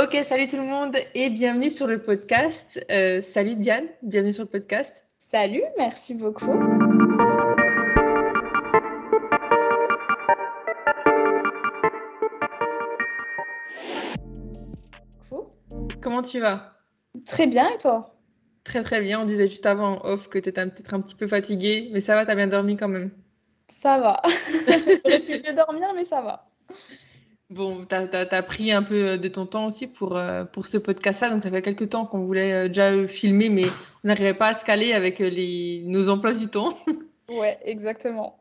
Ok, salut tout le monde et bienvenue sur le podcast. Euh, salut Diane, bienvenue sur le podcast. Salut, merci beaucoup. Comment tu vas? Très bien et toi? Très très bien. On disait juste avant en off que tu étais peut-être un petit peu fatiguée, mais ça va, tu as bien dormi quand même. Ça va. J'aurais pu mieux dormir, mais ça va. Bon, tu as, pris un peu de ton temps aussi pour, euh, pour ce podcast-là. Donc, ça fait quelques temps qu'on voulait euh, déjà filmer, mais on n'arrivait pas à se caler avec euh, les, nos emplois du temps. ouais, exactement.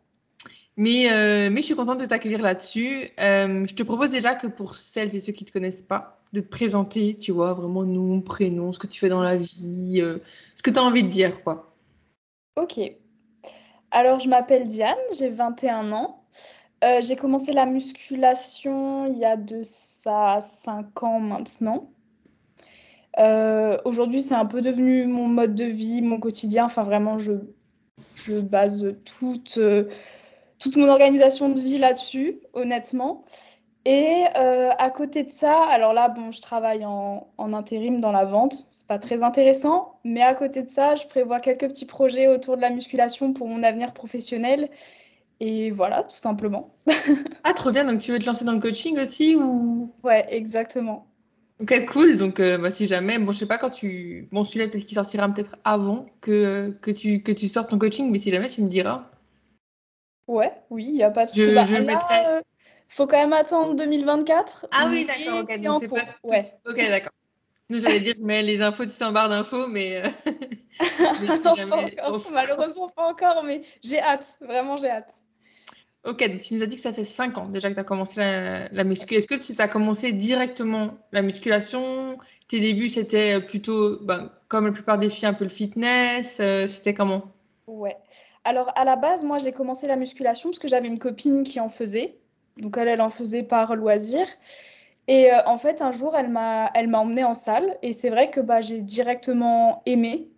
Mais, mais je suis contente de t'accueillir là-dessus. je te propose déjà que pour celles et ceux qui ne te connaissent pas, de te présenter, tu vois, vraiment nom, prénom, ce que tu fais dans la vie, ce que tu as envie de dire, quoi. Ok. Alors, je m'appelle Diane, j'ai 21 ans. Euh, j'ai commencé la musculation il y a de ça 5 ans maintenant. Euh, aujourd'hui, c'est un peu devenu mon mode de vie, mon quotidien. Enfin, vraiment, je, je base toute, euh, toute mon organisation de vie là-dessus, honnêtement. Et à côté de ça, alors là, bon, je travaille en, en intérim dans la vente. C'est pas très intéressant. Mais à côté de ça, je prévois quelques petits projets autour de la musculation pour mon avenir professionnel. Et voilà, tout simplement. ah, trop bien. Donc, tu veux te lancer dans le coaching aussi ou? Ouais, exactement. Ok, cool. Donc, euh, bah, si jamais, bon, je sais pas quand tu. Bon, celui-là, peut-être qu'il sortira peut-être avant que, que, tu, que tu sortes ton coaching, mais si jamais, tu me diras. Ouais, oui, il n'y a pas de souci. Je, bah, je mettrai. Euh, faut quand même attendre 2024. Ah oui, d'accord. Ok, donc pas... ouais. Ok, d'accord. Nous, j'allais dire, mais les infos, tu sais, en barre d'infos, mais. Euh, mais si jamais... Malheureusement, pas encore, mais j'ai hâte. Vraiment, j'ai hâte. Ok, tu nous as dit que ça fait 5 ans déjà que tu as commencé la, la muscu. Est-ce que tu as commencé directement la musculation? Tes débuts, c'était plutôt, ben, comme la plupart des filles, un peu le fitness euh, C'était comment? Ouais. Alors, à la base, moi, j'ai commencé la musculation parce que j'avais une copine qui en faisait. Donc, elle, elle en faisait par loisir. Et euh, en fait, un jour, elle m'a, elle m'a emmenée en salle. Et c'est vrai que bah, j'ai directement aimé.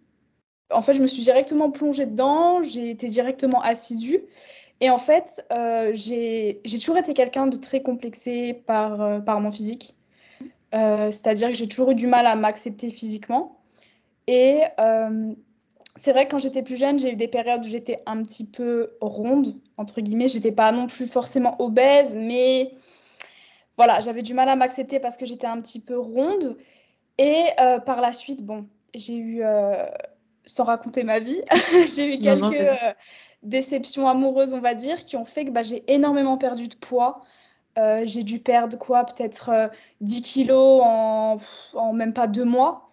En fait, je me suis directement plongée dedans. J'ai été directement assidue. Et en fait, euh, j'ai toujours été quelqu'un de très complexé par, euh, par mon physique. Euh, c'est-à-dire que j'ai toujours eu du mal à m'accepter physiquement. Et c'est vrai que quand j'étais plus jeune, j'ai eu des périodes où j'étais un petit peu ronde, entre guillemets. J'étais pas non plus forcément obèse, mais voilà, j'avais du mal à m'accepter parce que j'étais un petit peu ronde. Et par la suite, bon, j'ai eu, sans raconter ma vie, j'ai eu quelques déceptions amoureuses, on va dire, qui ont fait que bah, j'ai énormément perdu de poids. Euh, j'ai dû perdre quoi Peut-être 10 euh, kilos en, en, même pas deux mois.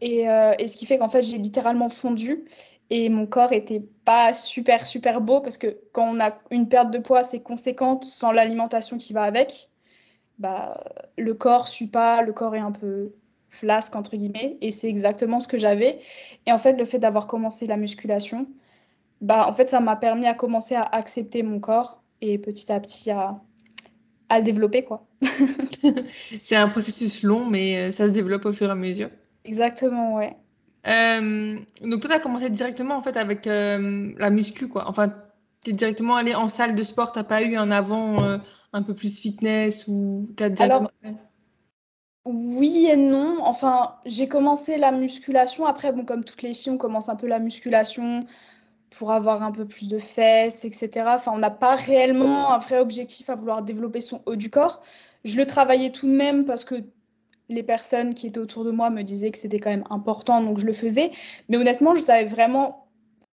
Et, euh, et, ce qui fait qu'en fait, j'ai littéralement fondu. Et mon corps était pas super, super beau parce que quand on a une perte de poids assez conséquente sans l'alimentation qui va avec, bah, le corps suit pas, le corps est un peu flasque, entre guillemets. Et c'est exactement ce que j'avais. Et en fait, le fait d'avoir commencé la musculation, bah, en fait, ça m'a permis à commencer à accepter mon corps et petit à petit à, à le développer. quoi. c'est un processus long, mais euh, ça se développe au fur et à mesure. Exactement, ouais. Euh, donc toi, tu as commencé directement en fait avec euh, la muscu, quoi. Enfin, tu es directement allé en salle de sport, tu pas eu un avant un peu plus fitness ou tu directement... Alors, oui et non. Enfin, j'ai commencé la musculation. Après, bon, comme toutes les filles, on commence un peu la musculation pour avoir un peu plus de fesses, etc. Enfin, on n'a pas réellement un vrai objectif à vouloir développer son haut du corps. Je le travaillais tout de même parce que les personnes qui étaient autour de moi me disaient que c'était quand même important, donc je le faisais. Mais honnêtement, je savais vraiment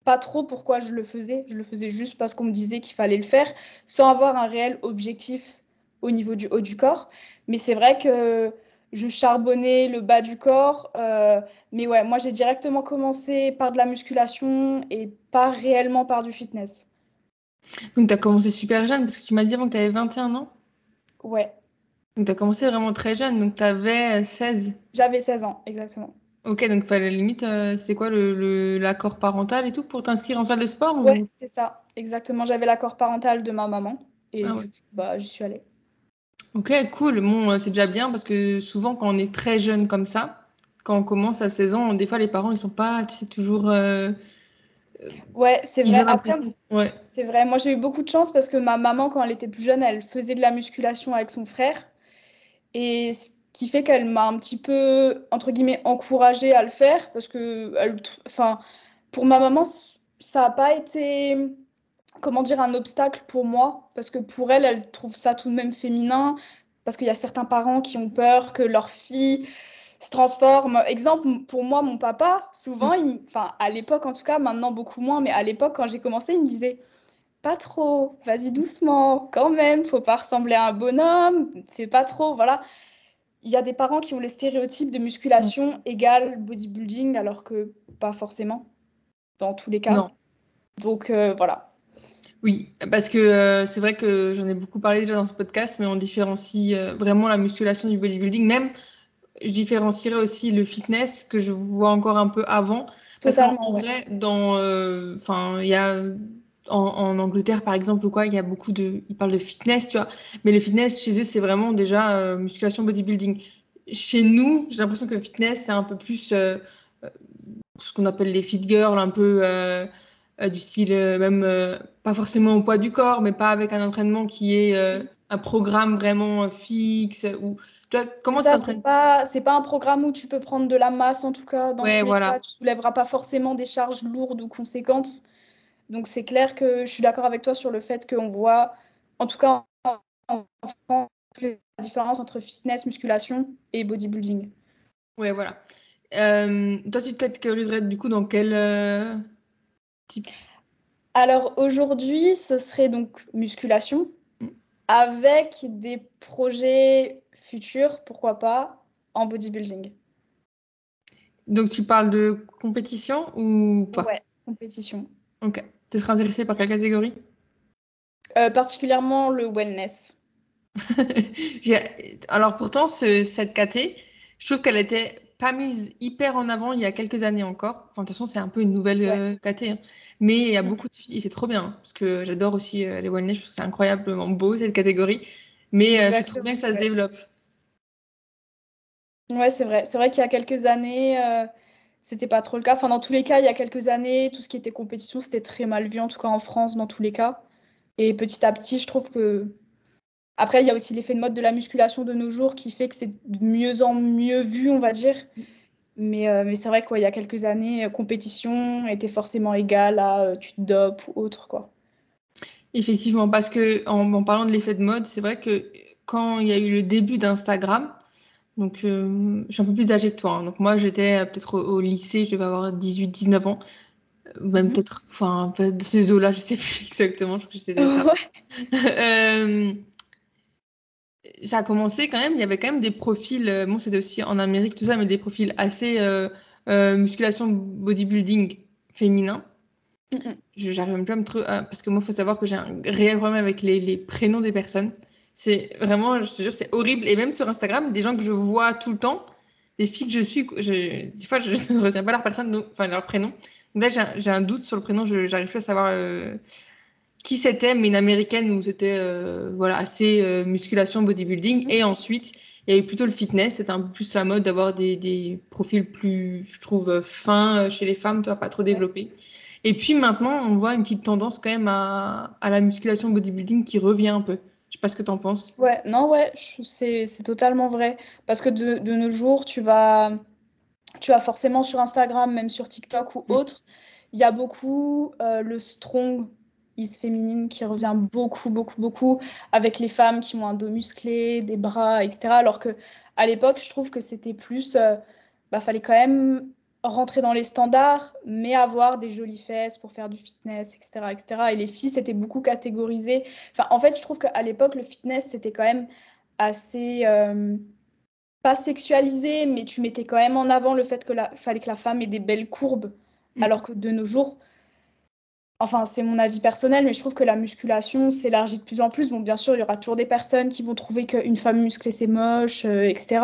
pas trop pourquoi je le faisais. Je le faisais juste parce qu'on me disait qu'il fallait le faire, sans avoir un réel objectif au niveau du haut du corps. Mais c'est vrai que je charbonnais le bas du corps. Euh, mais ouais, moi j'ai directement commencé par de la musculation et pas réellement par du fitness. Donc tu as commencé super jeune parce que tu m'as dit avant que tu avais 21 ans Ouais. Donc tu as commencé vraiment très jeune, donc tu avais 16 J'avais 16 ans, exactement. Ok, donc la limite, euh, c'était quoi l'accord le, parental et tout pour t'inscrire en salle de sport Ouais, c'est ça, exactement. J'avais l'accord parental de ma maman et ah bah, j'y suis allée. Ok, cool. Bon, euh, c'est déjà bien parce que souvent, quand on est très jeune comme ça, quand on commence à 16 ans, des fois, les parents, ils sont pas, tu sais, toujours. Euh, ouais, c'est vrai. Après, ouais. c'est vrai. Moi, j'ai eu beaucoup de chance parce que ma maman, quand elle était plus jeune, elle faisait de la musculation avec son frère. Et qui fait qu'elle m'a un petit peu, entre guillemets, encouragée à le faire parce que, enfin, pour ma maman, ça n'a pas été, comment dire, un obstacle pour moi parce que pour elle, elle trouve ça tout de même féminin parce qu'il y a certains parents qui ont peur que leur fille se transforme. Exemple, pour moi, mon papa, souvent, enfin, à l'époque en tout cas, maintenant beaucoup moins, mais à l'époque, quand j'ai commencé, il me disait pas trop, vas-y doucement, quand même, faut pas ressembler à un bonhomme, fais pas trop, voilà il y a des parents qui ont les stéréotypes de musculation mm. égale bodybuilding, alors que pas forcément, dans tous les cas. Non. Donc euh, voilà. Oui, parce que euh, c'est vrai que j'en ai beaucoup parlé déjà dans ce podcast, mais on différencie euh, vraiment la musculation du bodybuilding. Même, je différencierais aussi le fitness que je vois encore un peu avant. Parce qu'en vrai, dans, enfin, il y a en, Angleterre, par exemple, ou quoi, il y a beaucoup de. Ils parlent de fitness, tu vois. Mais le fitness, chez eux, c'est vraiment déjà euh, musculation, bodybuilding. Chez nous, j'ai l'impression que le fitness, c'est un peu plus euh, euh, ce qu'on appelle les fit girls, un peu du style, même pas forcément au poids du corps, mais pas avec un entraînement qui est un programme vraiment fixe. Ou, comment ça, c'est pas, c'est pas un programme où tu peux prendre de la masse, en tout cas. Dans ouais, voilà. Cas, tu soulèveras pas forcément des charges lourdes ou conséquentes. Donc c'est clair que je suis d'accord avec toi sur le fait qu'on voit, en tout cas en France, la différence entre fitness, musculation et bodybuilding. Ouais, voilà. Euh, toi, tu te catégoriserais du coup dans quel euh, type? Alors aujourd'hui, ce serait donc musculation mm. avec des projets futurs, pourquoi pas, en bodybuilding. Donc tu parles de compétition ou pas? Ouais, compétition. Ok. Tu serais intéressé par quelle catégorie? Euh, Particulièrement le wellness. Alors pourtant, cette caté, je trouve qu'elle était pas mise hyper en avant il y a quelques années encore. Enfin, de toute façon, c'est un peu une nouvelle ouais. Euh, hein. Mais il y a mm. beaucoup de filles, c'est trop bien, parce que j'adore aussi euh, les wellness, je trouve c'est incroyablement beau cette catégorie. Mais je trouve bien que ça se développe. Ouais, c'est vrai. C'est vrai qu'il y a quelques années, c'était pas trop le cas. Enfin, dans tous les cas, il y a quelques années, tout ce qui était compétition, c'était très mal vu, en tout cas en France, dans tous les cas. Et petit à petit, je trouve que. Après, il y a aussi l'effet de mode de la musculation de nos jours qui fait que c'est de mieux en mieux vu, on va dire. Mais, euh, mais c'est vrai qu'il y a quelques années, euh, compétition était forcément égale à euh, tu te dopes ou autre. quoi. Effectivement, parce que en parlant de l'effet de mode, c'est vrai que quand il y a eu le début d'Instagram, donc, euh, je suis un peu plus âgée que toi. Hein. Donc, moi, j'étais peut-être au, lycée, je devais avoir 18, 19 ans. Même mhm. peut-être, enfin, de ces eaux-là, je sais plus exactement. Je crois que j'étais ça. euh, ça a commencé quand même, il y avait quand même des profils, euh, bon, c'était aussi en Amérique, tout ça, mais des profils assez musculation, bodybuilding féminin. J'arrive même plus à me trouver, parce que moi, il faut savoir que j'ai un réel problème avec les, les prénoms des personnes. C'est vraiment, je te jure, c'est horrible. Et même sur Instagram, des gens que je vois tout le temps, des filles que je suis, je, des fois, je ne retiens pas leur personne, enfin leur prénom. Donc là, j'ai un doute sur le prénom, je n'arrive plus à savoir euh, qui c'était, mais une américaine où c'était euh, voilà, assez euh, musculation, bodybuilding. Et ensuite, il y avait plutôt le fitness, c'était un peu plus la mode d'avoir des, des, profils plus, je trouve, fins chez les femmes, toi, pas trop développés. Et puis maintenant, on voit une petite tendance quand même à, à la musculation bodybuilding qui revient un peu. Je sais pas ce que tu en penses. Ouais, non, ouais, c'est totalement vrai. Parce que de, de, nos jours, tu vas, tu vas forcément sur Instagram, même sur TikTok ou mm. autre, il y a beaucoup euh, le strong is féminine qui revient beaucoup, beaucoup, beaucoup avec les femmes qui ont un dos musclé, des bras, etc. Alors que à l'époque, je trouve que c'était plus. Euh, bah, fallait quand même rentrer dans les standards, mais avoir des jolies fesses pour faire du fitness, etc. etc. Et les filles, c'était beaucoup catégorisé. Enfin, en fait, je trouve qu'à l'époque, le fitness, c'était quand même assez... Euh, pas sexualisé, mais tu mettais quand même en avant le fait qu'il fallait que la femme ait des belles courbes, mm. alors que de nos jours, enfin c'est mon avis personnel, mais je trouve que la musculation s'élargit de plus en plus. Bon, bien sûr, il y aura toujours des personnes qui vont trouver qu'une femme musclée c'est moche, euh, etc.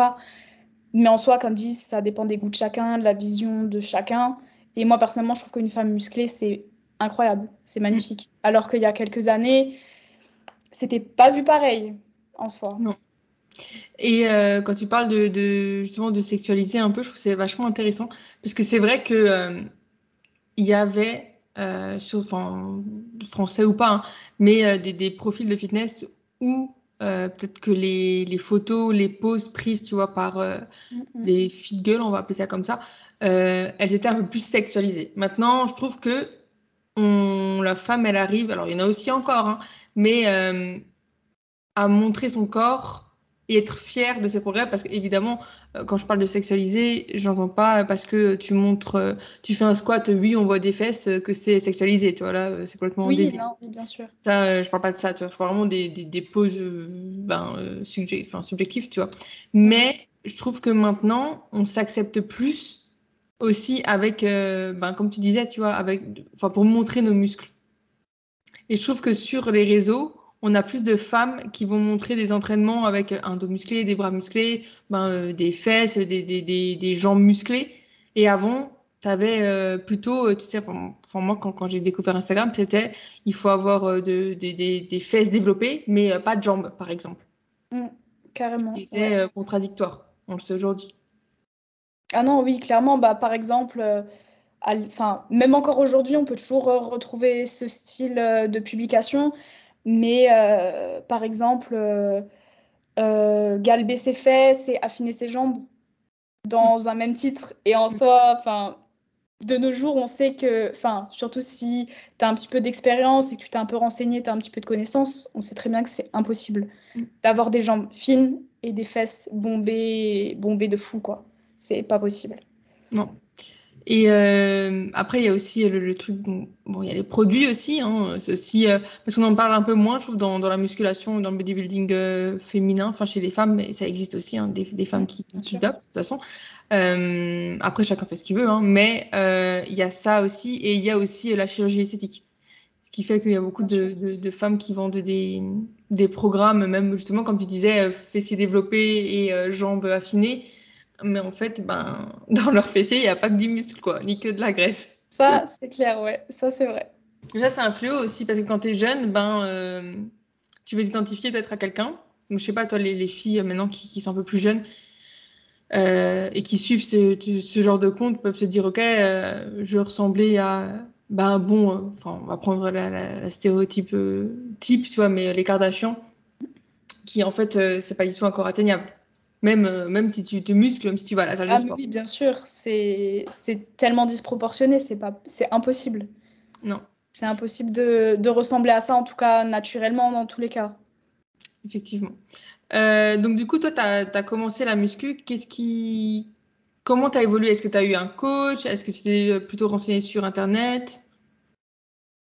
Mais en soi, comme dit, ça dépend des goûts de chacun, de la vision de chacun. Et moi, personnellement, je trouve qu'une femme musclée, c'est incroyable, c'est magnifique. Alors qu'il y a quelques années, c'était pas vu pareil en soi. Non. Et euh, quand tu parles de, justement de sexualiser un peu, je trouve que c'est vachement intéressant parce que c'est vrai que euh, il y avait, euh, sur, enfin, français ou pas, hein, mais des, des, profils de fitness où euh, peut-être que les, les, photos, les poses prises, tu vois, par euh, les fit girls, on va appeler ça comme ça, euh, elles étaient un peu plus sexualisées. Maintenant, je trouve que on, la femme, elle arrive, alors il y en a aussi encore, hein, mais à montrer son corps et être fière de ses progrès parce qu'évidemment euh, quand je parle de sexualiser je n'entends pas parce que tu montres euh, tu fais un squat oui on voit des fesses euh, que c'est sexualisé tu vois là c'est complètement oui non oui, bien sûr. Ça je parle pas de ça tu vois je parle vraiment des, des, des poses ben, enfin, subjectives tu vois. Mais je trouve que maintenant on s'accepte plus aussi avec ben, comme tu disais tu vois avec enfin pour montrer nos muscles. Et je trouve que sur les réseaux on a plus de femmes qui vont montrer des entraînements avec un dos musclé, des bras musclés, ben, euh, des fesses, des, des, des, des, jambes musclées. Et avant, tu avais euh, plutôt, euh, tu sais, pour, moi, quand, quand j'ai découvert Instagram, c'était il faut avoir de, des, fesses développées, mais pas de jambes, par exemple. Mmh, carrément. C'était contradictoire, on le sait aujourd'hui. Ah non, oui, clairement, bah, par exemple, enfin, même encore aujourd'hui, on peut toujours retrouver ce style de publication. Mais euh, par exemple, euh, euh, galber ses fesses et affiner ses jambes dans un même titre. Et en soi, enfin, de nos jours, on sait que, enfin, surtout si tu as un petit peu d'expérience et que tu t'es un peu renseigné, tu as un petit peu de connaissances, on sait très bien que c'est impossible mm. d'avoir des jambes fines et des fesses bombées, bombées de fou, quoi. C'est pas possible. Non. Et euh, après, il y a aussi le, truc, bon, il y a les produits aussi, hein, aussi euh, parce qu'on en parle un peu moins, je trouve, dans, dans la musculation, dans le bodybuilding euh, féminin, enfin chez les femmes, mais ça existe aussi, hein, des, des, femmes qui, qui se dopent, de toute façon. après, chacun fait ce qu'il veut, hein, mais il y a ça aussi, et il y a aussi la chirurgie esthétique. Ce qui fait qu'il y a beaucoup de, de, de, femmes qui vendent des, des programmes, même justement, comme tu disais, fessiers développés et jambes affinées mais en fait, ben, dans leur fessier, il n'y a pas que du muscle, quoi, ni que de la graisse. Ça, c'est clair, ouais, ça, c'est vrai. Ça, c'est un fléau aussi, parce que quand tu es jeune, ben, euh, tu veux t'identifier peut-être à quelqu'un. Donc, je sais pas, toi, les, les filles maintenant qui, qui, sont un peu plus jeunes euh, et qui suivent ce, ce, genre de compte peuvent se dire, OK, euh, je veux ressembler à. Ben, bon, enfin, on va prendre la, la, la stéréotype type, tu vois, mais les Kardashians, qui en fait, c'est pas du tout encore atteignable. Même, euh, même si tu te muscles, même si tu vas à la salle de ah, sport. Oui, bien sûr, c'est tellement disproportionné, c'est impossible. Non. C'est impossible de, de, ressembler à ça, en tout cas naturellement, dans tous les cas. Effectivement. Euh, donc, du coup, toi, tu as, as, commencé la muscu. Qu'est-ce qui. Comment tu as évolué? Est-ce que tu as eu un coach? Est-ce que tu t'es plutôt renseigné sur Internet?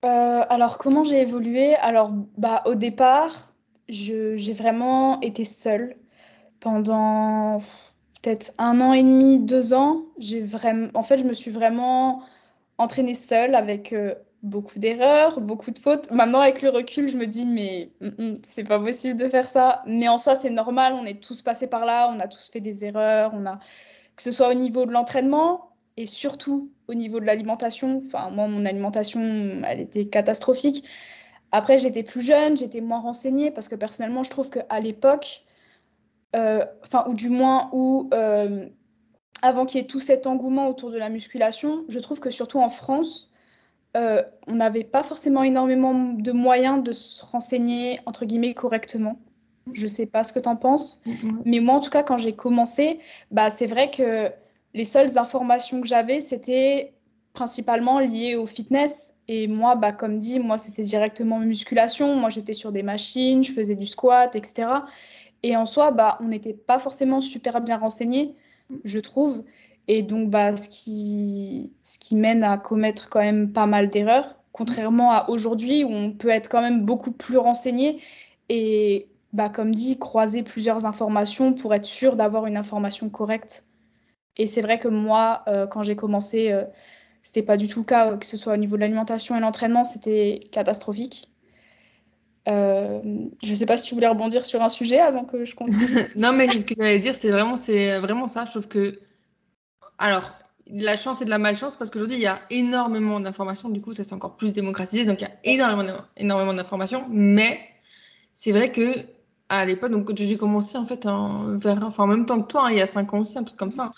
Euh, Alors, comment j'ai évolué? Alors, bah, au départ, j'ai vraiment été seule pendant peut-être un an et demi, deux ans, j'ai vraiment, en fait, je me suis vraiment entraînée seule avec euh, beaucoup d'erreurs, beaucoup de fautes. Maintenant, avec le recul, je me dis, mais mm, mm, c'est pas possible de faire ça. Mais en soi, c'est normal, on est tous passés par là, on a tous fait des erreurs, on a, que ce soit au niveau de l'entraînement et surtout au niveau de l'alimentation. Enfin, moi, mon alimentation, elle était catastrophique. Après, j'étais plus jeune, j'étais moins renseignée parce que personnellement, je trouve qu'à l'époque, enfin, ou du moins, où, euh, avant qu'il y ait tout cet engouement autour de la musculation, je trouve que surtout en France, euh, on n'avait pas forcément énormément de moyens de se renseigner, entre guillemets, correctement. Je ne sais pas ce que tu en penses, mais moi, en tout cas, quand j'ai commencé, bah, c'est vrai que les seules informations que j'avais, c'était principalement liées au fitness. Et moi, bah, comme dit, moi, c'était directement musculation. Moi, j'étais sur des machines, je faisais du squat, etc. Et en soi, bah, on n'était pas forcément super bien renseignés, je trouve. Et donc, bah, ce, qui, ce qui mène à commettre quand même pas mal d'erreurs, contrairement à aujourd'hui où on peut être quand même beaucoup plus renseigné et, bah, comme dit, croiser plusieurs informations pour être sûr d'avoir une information correcte. Et c'est vrai que moi, euh, quand j'ai commencé, euh, c'était pas du tout le cas, que ce soit au niveau de l'alimentation et l'entraînement, c'était catastrophique. Euh, je ne sais pas si tu voulais rebondir sur un sujet avant que je continue. non, mais ce que j'allais dire, c'est vraiment, c'est vraiment ça. Trouve que, alors, la chance et de la malchance, parce qu'aujourd'hui, il y a énormément d'informations. Du coup, ça c'est encore plus démocratisé. Donc, il y a énormément, énormément d'informations. Mais c'est vrai que à l'époque, donc j'ai commencé en fait en, vers, enfin, en même temps que toi, hein, il y a cinq ans aussi, un truc comme ça.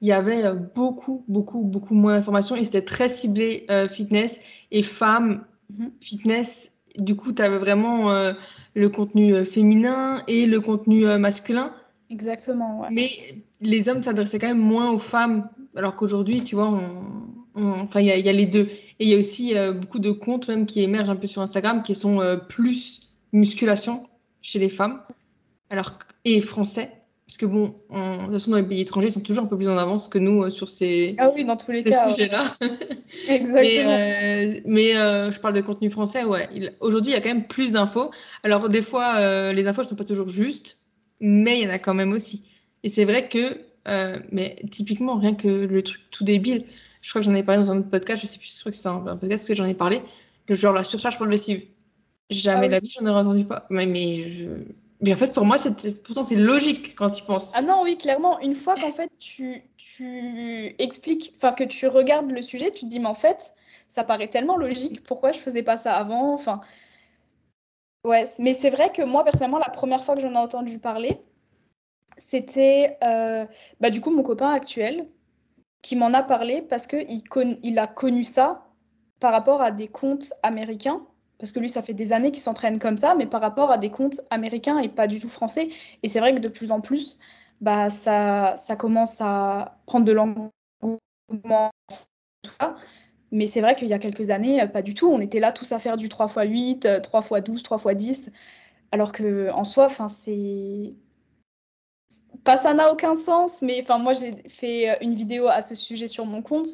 il y avait euh, beaucoup, beaucoup, beaucoup moins d'informations et c'était très ciblé euh, fitness et femmes, mm-hmm. fitness du coup, tu avais vraiment euh, le contenu féminin et le contenu masculin. Exactement. Ouais. Mais les hommes s'adressaient quand même moins aux femmes, alors qu'aujourd'hui, tu vois, enfin, il y, a les deux. Et il y a aussi beaucoup de comptes même qui émergent un peu sur Instagram qui sont plus musculation chez les femmes, alors et français. Parce que bon, en, de toute façon, dans les pays étrangers, ils sont toujours un peu plus en avance que nous euh, sur ces, ah oui, dans tous les cas, sujets-là. Exactement. mais, euh, mais euh, je parle de contenu français, ouais. Aujourd'hui, il y a quand même plus d'infos. Alors, des fois, les infos ne sont pas toujours justes, mais il y en a quand même aussi. Et c'est vrai que, mais typiquement, rien que le truc tout débile, je crois que j'en ai parlé dans un autre podcast, je sais plus, je crois que c'est un, podcast que j'en ai parlé, le genre la surcharge progressive. Jamais ah la vie, j'en aurais entendu pas. Mais, mais je mais en fait, pour moi, pourtant, c'est logique quand tu penses. Ah non, oui, clairement. Une fois qu'en fait, tu, tu expliques, enfin, que tu regardes le sujet, tu te dis, mais en fait, ça paraît tellement logique. Pourquoi je faisais pas ça avant? Enfin, ouais. Mais c'est vrai que moi, personnellement, la première fois que j'en ai entendu parler, c'était, euh, bah, du coup, mon copain actuel qui m'en a parlé parce qu'il il a connu ça par rapport à des comptes américains parce que lui, ça fait des années qu'il s'entraîne comme ça, mais par rapport à des comptes américains et pas du tout français. Et c'est vrai que de plus en plus, bah, ça, ça commence à prendre de l'engouement. Mais c'est vrai qu'il y a quelques années, pas du tout. On était là tous à faire du 3x8, 3x12, 3x10. Alors que en soi, c'est. Pas ça n'a aucun sens, mais moi j'ai fait une vidéo à ce sujet sur mon compte,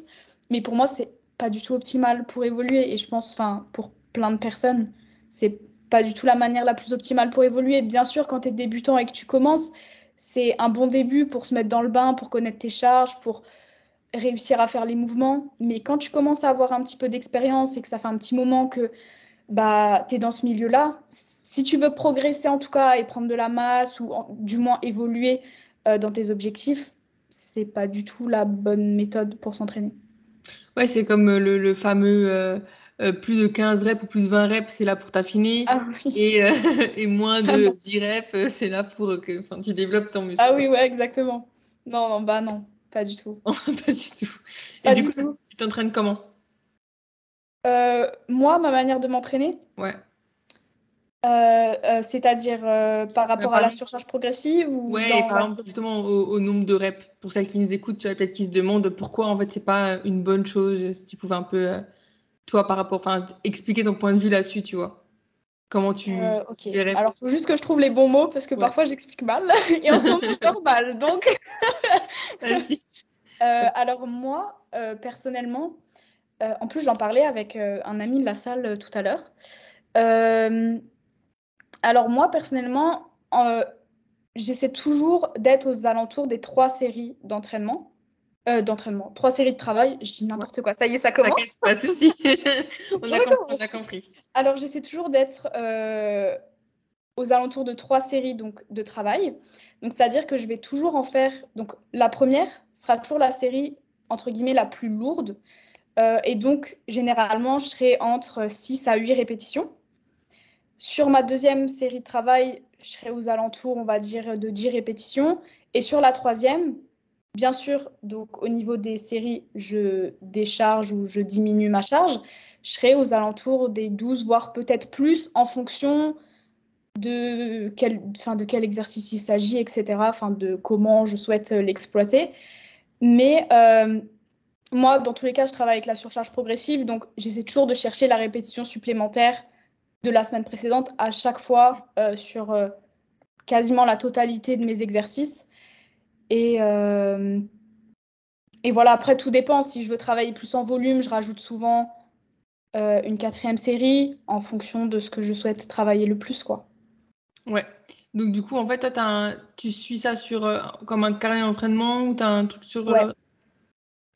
mais pour moi c'est pas du tout optimal pour évoluer et je pense, enfin pour plein de personnes. C'est pas du tout la manière la plus optimale pour évoluer. Bien sûr, quand tu es débutant et que tu commences, c'est un bon début pour se mettre dans le bain, pour connaître tes charges, pour réussir à faire les mouvements. Mais quand tu commences à avoir un petit peu d'expérience et que ça fait un petit moment que bah, tu es dans ce milieu-là, si tu veux progresser en tout cas et prendre de la masse ou du moins évoluer euh, dans tes objectifs, c'est pas du tout la bonne méthode pour s'entraîner. Ouais, c'est comme euh, le, fameux euh, euh, plus de 15 reps ou plus de 20 reps, c'est là pour t'affiner. Ah et, euh, et, moins de 10 reps, euh, c'est là pour que tu développes ton muscle. Ah oui, ouais, exactement. Non, non, bah non, pas du tout. pas du tout. et du, coup, tu t'entraînes comment? Moi, ma manière de m'entraîner? Ouais. C'est-à-dire par rapport à la surcharge progressive ou Ouais, par exemple, justement au, nombre de reps. Pour celles qui nous écoutent, tu vois, peut-être qui se demandent pourquoi en fait c'est pas une bonne chose, si tu pouvais un peu toi, par rapport, enfin, expliquer ton point de vue là-dessus, tu vois Comment tu. Euh, ok. Alors, il faut juste que je trouve les bons mots parce que parfois j'explique mal et en ce moment je dors mal. Donc. Euh, alors, moi, euh, personnellement, en plus, j'en parlais avec un ami de la salle tout à l'heure. alors, moi, personnellement, j'essaie toujours d'être aux alentours des trois séries d'entraînement. Euh, d'entraînement, trois séries de travail, je dis n'importe quoi, ça y est, ça commence. Pas de souci. on, a compris, Alors j'essaie toujours d'être euh, aux alentours de trois séries donc, de travail. Donc c'est-à-dire que je vais toujours en faire. Donc la première sera toujours la série entre guillemets la plus lourde. Euh, et donc généralement je serai entre 6 à 8 répétitions. Sur ma deuxième série de travail, je serai aux alentours, on va dire, de 10 répétitions. Et sur la troisième, Bien sûr, donc au niveau des séries, je décharge ou je diminue ma charge. Je serai aux alentours des 12, voire peut-être plus, en fonction de quel, exercice il s'agit, etc., de comment je souhaite l'exploiter. Mais euh, moi, dans tous les cas, je travaille avec la surcharge progressive, donc j'essaie toujours de chercher la répétition supplémentaire de la semaine précédente à chaque fois euh, sur euh, quasiment la totalité de mes exercices. Et, euh, et voilà, après, tout dépend. Si je veux travailler plus en volume, je rajoute souvent euh, une quatrième série en fonction de ce que je souhaite travailler le plus. Quoi. Ouais. Donc, du coup, en fait, toi, tu suis ça sur, euh, comme un carnet d'entraînement ou tu as un truc sur. Ouais.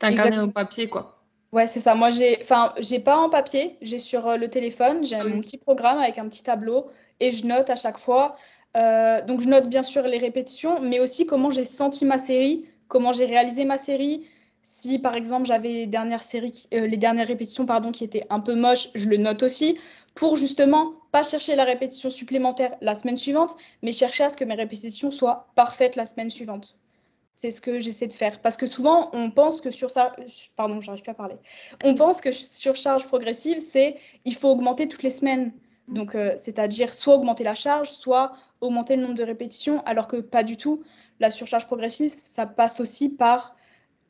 as un carnet en papier, quoi? Ouais, c'est ça. Moi, j'ai, enfin, j'ai pas en papier, j'ai sur le téléphone, j'ai un petit programme avec un petit tableau et je note à chaque fois. Euh, donc je note bien sûr les répétitions, mais aussi comment j'ai senti ma série, comment j'ai réalisé ma série. Si par exemple j'avais les dernières séries, euh, les dernières répétitions pardon qui étaient un peu moches, je le note aussi pour justement pas chercher la répétition supplémentaire la semaine suivante, mais chercher à ce que mes répétitions soient parfaites la semaine suivante. C'est ce que j'essaie de faire. Parce que souvent, on pense que sur ça. Pardon, j'arrive pas à parler. On pense que sur charge progressive, c'est il faut augmenter toutes les semaines. Donc, euh, c'est-à-dire soit augmenter la charge, soit augmenter le nombre de répétitions, alors que pas du tout. La surcharge progressive, ça passe aussi par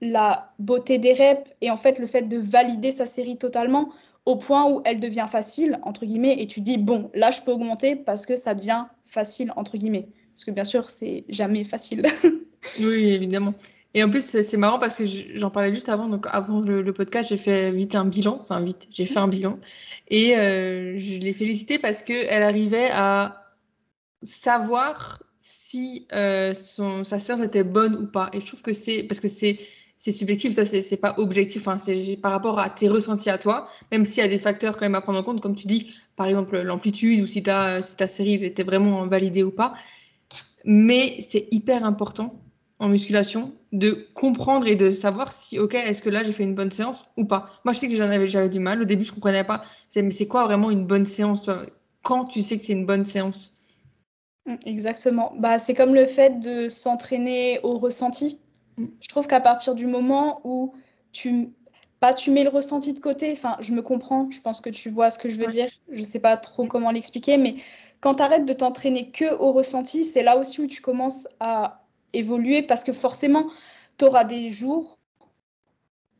la beauté des reps et en fait le fait de valider sa série totalement au point où elle devient facile, entre guillemets, et tu dis, bon, là, je peux augmenter parce que ça devient facile, entre guillemets. Parce que bien sûr, c'est jamais facile. oui, évidemment. Et en plus, c'est marrant parce que j'en parlais juste avant. Donc, avant le, podcast, j'ai fait vite un bilan. Enfin, vite, j'ai fait un bilan. Et euh, je l'ai félicitée parce qu'elle arrivait à savoir si euh, son, sa séance était bonne ou pas. Et je trouve que c'est. Parce que c'est c'est subjectif, ça c'est pas objectif, enfin, c'est par rapport à tes ressentis à toi, même s'il y a des facteurs quand même à prendre en compte, comme tu dis, par exemple l'amplitude ou si, as, si ta série était vraiment validée ou pas. Mais c'est hyper important en musculation de comprendre et de savoir si, ok, est-ce que là j'ai fait une bonne séance ou pas. Moi je sais que j'avais du mal, au début je comprenais pas, mais c'est quoi vraiment une bonne séance Quand tu sais que c'est une bonne séance? Exactement. Bah, c'est comme le fait de s'entraîner au ressenti. Mm. Je trouve qu'à partir du moment où tu pas tu mets le ressenti de côté, enfin je me comprends, je pense que tu vois ce que je veux dire, je sais pas trop mm. comment l'expliquer, mais quand tu arrêtes de t'entraîner que au ressenti, c'est là aussi où tu commences à évoluer parce que forcément tu auras des jours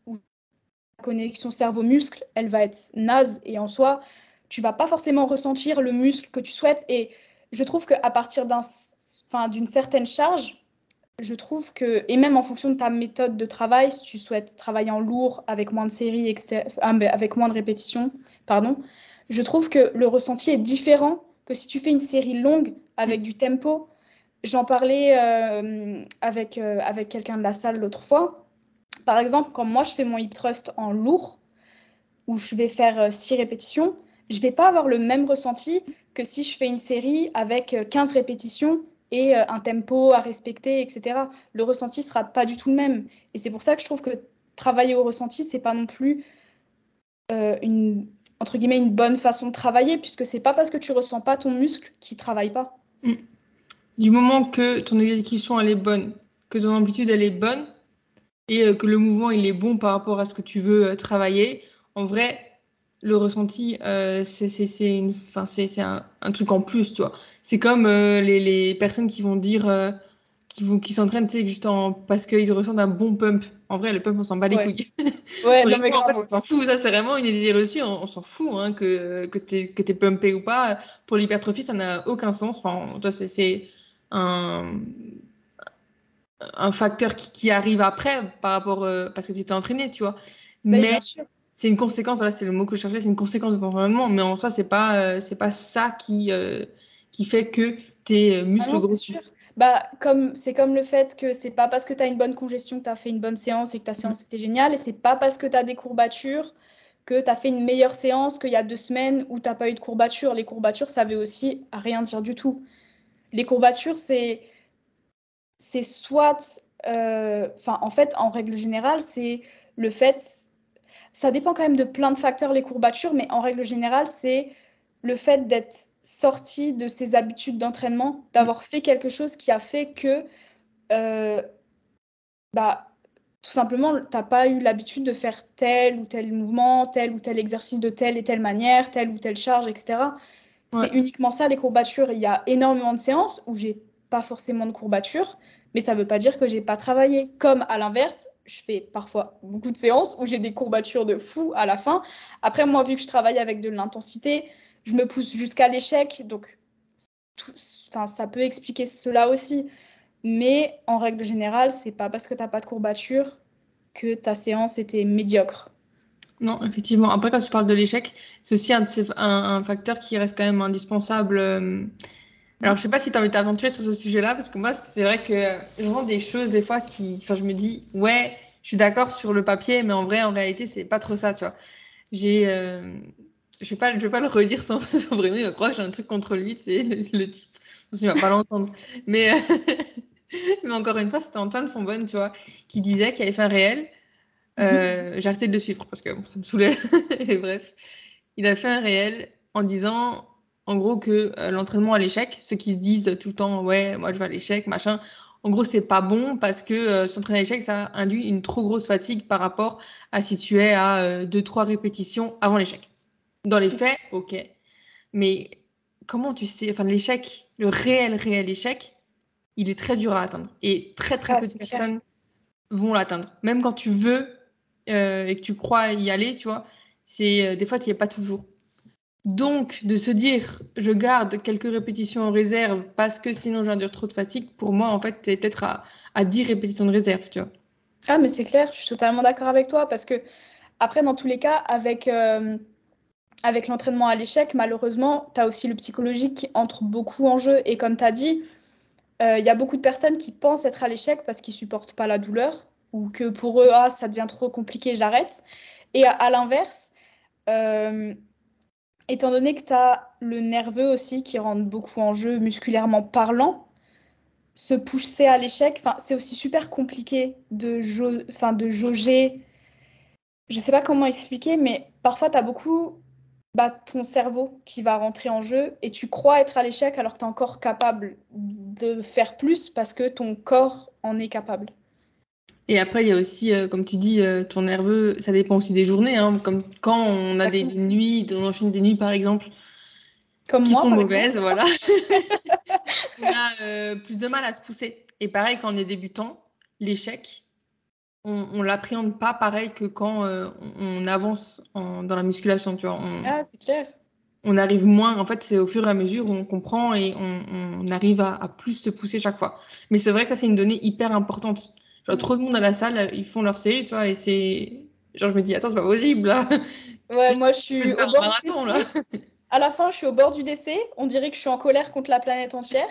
où la connexion cerveau-muscle, elle va être naze et en soi, tu vas pas forcément ressentir le muscle que tu souhaites et je trouve qu'à partir d'une certaine charge, je trouve que, et même en fonction de ta méthode de travail, si tu souhaites travailler en lourd avec moins de séries, ah, avec moins de répétitions, pardon, je trouve que le ressenti est différent que si tu fais une série longue avec du tempo. J'en parlais euh, avec, euh, avec quelqu'un de la salle l'autre fois. Par exemple, quand moi je fais mon hip thrust en lourd, où je vais faire 6 euh, répétitions, je vais pas avoir le même ressenti que si je fais une série avec 15 répétitions et euh, un tempo à respecter, etc. Le ressenti sera pas du tout le même. Et c'est pour ça que je trouve que travailler au ressenti, c'est pas non plus euh, une entre guillemets une bonne façon de travailler, puisque c'est pas parce que tu ressens pas ton muscle qui travaille pas. Mm. Du moment que ton exécution elle est bonne, que ton amplitude elle est bonne et euh, que le mouvement il est bon par rapport à ce que tu veux travailler, en vrai, le ressenti, euh, c'est un, un, truc en plus, tu vois. C'est comme euh, les, les, personnes qui vont dire, euh, qui, qui s'entraînent, tu sais, juste en, parce qu'ils ressentent un bon pump. En vrai, le pump, on s'en bat les couilles. Ouais, non, mais en fait, on s'en fout. Ça, c'est vraiment une idée reçue. On, s'en fout hein, que, que tu es, pumpé ou pas. Pour l'hypertrophie, ça n'a aucun sens. Enfin, toi, c'est un, un facteur qui, qui, arrive après par rapport, parce que tu t'es entraîné, tu vois. mais bien sûr c'est une conséquence, là c'est le mot que je cherchais, c'est une conséquence de ton environnement, mais en soi, c'est pas, euh, c'est pas ça qui, euh, qui fait que tes euh, muscles ah grossissent. Bah, comme, c'est comme le fait que c'est pas parce que tu as une bonne congestion que tu as fait une bonne séance et que ta séance était géniale, et c'est pas parce que tu as des courbatures que tu as fait une meilleure séance qu'il y a deux semaines où tu n'as pas eu de courbatures. Les courbatures, ça veut aussi rien dire du tout. Les courbatures, c'est, c'est soit. Enfin, en fait, en règle générale, c'est le fait ça dépend quand même de plein de facteurs, les courbatures, mais en règle générale, c'est le fait d'être sorti de ses habitudes d'entraînement, d'avoir fait quelque chose qui a fait que, euh, bah, tout simplement, tu n'as pas eu l'habitude de faire tel ou tel mouvement, tel ou tel exercice de telle et telle manière, telle ou telle charge, etc. C'est uniquement ça, les courbatures. Il y a énormément de séances où j'ai pas forcément de courbatures, mais ça ne veut pas dire que j'ai pas travaillé. Comme à l'inverse, je fais parfois beaucoup de séances où j'ai des courbatures de fou à la fin. Après, moi, vu que je travaille avec de l'intensité, je me pousse jusqu'à l'échec. Donc, ça peut expliquer cela aussi. Mais en règle générale, c'est pas parce que tu n'as pas de courbature que ta séance était médiocre. Non, effectivement. Après, quand tu parles de l'échec, c'est aussi un, un, facteur qui reste quand même indispensable. Euh, alors, je sais pas si tu as envie de t'aventurer sur ce sujet-là, parce que moi, c'est vrai que je des choses des fois qui. Enfin, je me dis, ouais, je suis d'accord sur le papier, mais en vrai, en réalité, c'est pas trop ça, tu vois. J'ai. Euh, je vais pas, je vais pas le redire sans, sans vraiment, il va croire que j'ai un truc contre lui, c'est le, type. Il va pas l'entendre. Mais, mais encore une fois, c'était Antoine Fonbonne, tu vois, qui disait qu'il avait fait un réel. Euh, mhm. J'ai arrêté de le suivre parce que ça me saoulait. Et bref, il a fait un réel en disant en gros que euh, l'entraînement à l'échec, ceux qui se disent tout le temps ouais moi je vais à l'échec machin, en gros c'est pas bon parce que euh, s'entraîner à l'échec ça induit une trop grosse fatigue par rapport à si tu es à 2-3 euh, répétitions avant l'échec. Dans les faits, ok. mais comment tu sais, enfin l'échec, le réel, réel échec, il est très dur à atteindre. Et très, très Ah, peu de clair. personnes vont l'atteindre. Même quand tu veux euh, et que tu crois y aller, tu vois, c'est des fois, tu n'y es pas toujours. Donc, de se dire, je garde quelques répétitions en réserve parce que sinon j'endure trop de fatigue, pour moi, en fait, es peut-être à, à 10 répétitions de réserve, tu. Ah, mais c'est clair, je suis totalement d'accord avec toi parce que, après, dans tous les cas, avec, euh, avec l'entraînement à l'échec, malheureusement, tu as aussi le psychologique qui entre beaucoup en jeu. Et comme tu as dit, il y a beaucoup de personnes qui pensent être à l'échec parce qu'ils supportent pas la douleur ou que pour eux, ah, ça devient trop compliqué, j'arrête. Et à, à l'inverse, euh, étant donné que tu as le nerveux aussi qui rentre beaucoup en jeu musculairement parlant, se pousser à l'échec, c'est aussi super compliqué de, de jauger. Je sais pas comment expliquer, mais parfois tu as beaucoup bah, ton cerveau qui va rentrer en jeu et tu crois être à l'échec alors que tu es encore capable de faire plus parce que ton corps en est capable. Et après, il y a aussi, euh, comme tu dis, euh, ton nerveux, ça dépend aussi des journées. hein, comme quand on a des, des nuits, on enchaîne des nuits par exemple, Comme qui moi, sont mauvaises, voilà. on a euh, plus de mal à se pousser. Et pareil, quand on est débutant, l'échec, on, on l'appréhende pas pareil que quand on, on avance en- dans la musculation, tu vois. On, Ah, c'est clair. on arrive moins, en fait, c'est au fur et à mesure où on comprend et on, on arrive à, à plus se pousser chaque fois. Mais c'est vrai que ça, c'est une donnée hyper importante. Genre, trop de monde à la salle, ils font leur série, tu vois, et c'est. Genre, je me dis, attends, c'est pas possible, là. Ouais, moi je suis au bord du marathon, décès. là. À la fin, je suis au bord du décès. On dirait que je suis en colère contre la planète entière.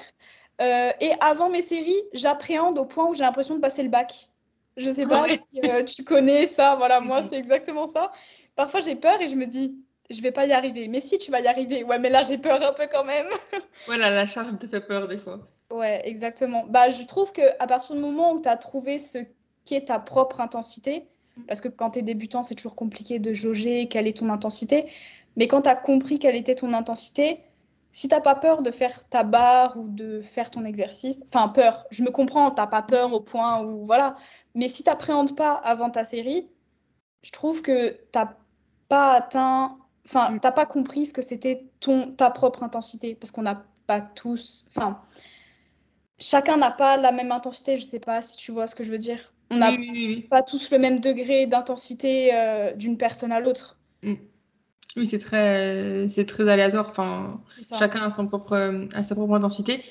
Euh, et avant mes séries, j'appréhende au point où j'ai l'impression de passer le bac. Je sais pas Ouais. si euh, tu connais ça. Voilà, moi, Mhm. c'est exactement ça. Parfois, j'ai peur et je me dis, je vais pas y arriver. Mais si, tu vas y arriver. Ouais, mais là, j'ai peur un peu quand même. Voilà, la charge te fait peur des fois. Ouais, exactement. Bah, je trouve que à partir du moment où tu as trouvé ce qu'est ta propre intensité, parce que quand tu es débutant, c'est toujours compliqué de jauger quelle est ton intensité, mais quand tu as compris quelle était ton intensité, si t'as pas peur de faire ta barre ou de faire ton exercice, enfin peur, je me comprends, t'as pas peur au point où voilà, mais si t'appréhendes pas avant ta série, je trouve que t'as pas atteint, enfin Mm. t'as pas compris ce que c'était ton ta propre intensité, parce qu'on n'a pas tous, enfin chacun n'a pas la même intensité, je sais pas si tu vois ce que je veux dire. On n'a pas tous le même degré d'intensité euh, d'une personne à l'autre. Oui, c'est très, c'est très aléatoire. Enfin, chacun a son propre, euh, a sa propre intensité.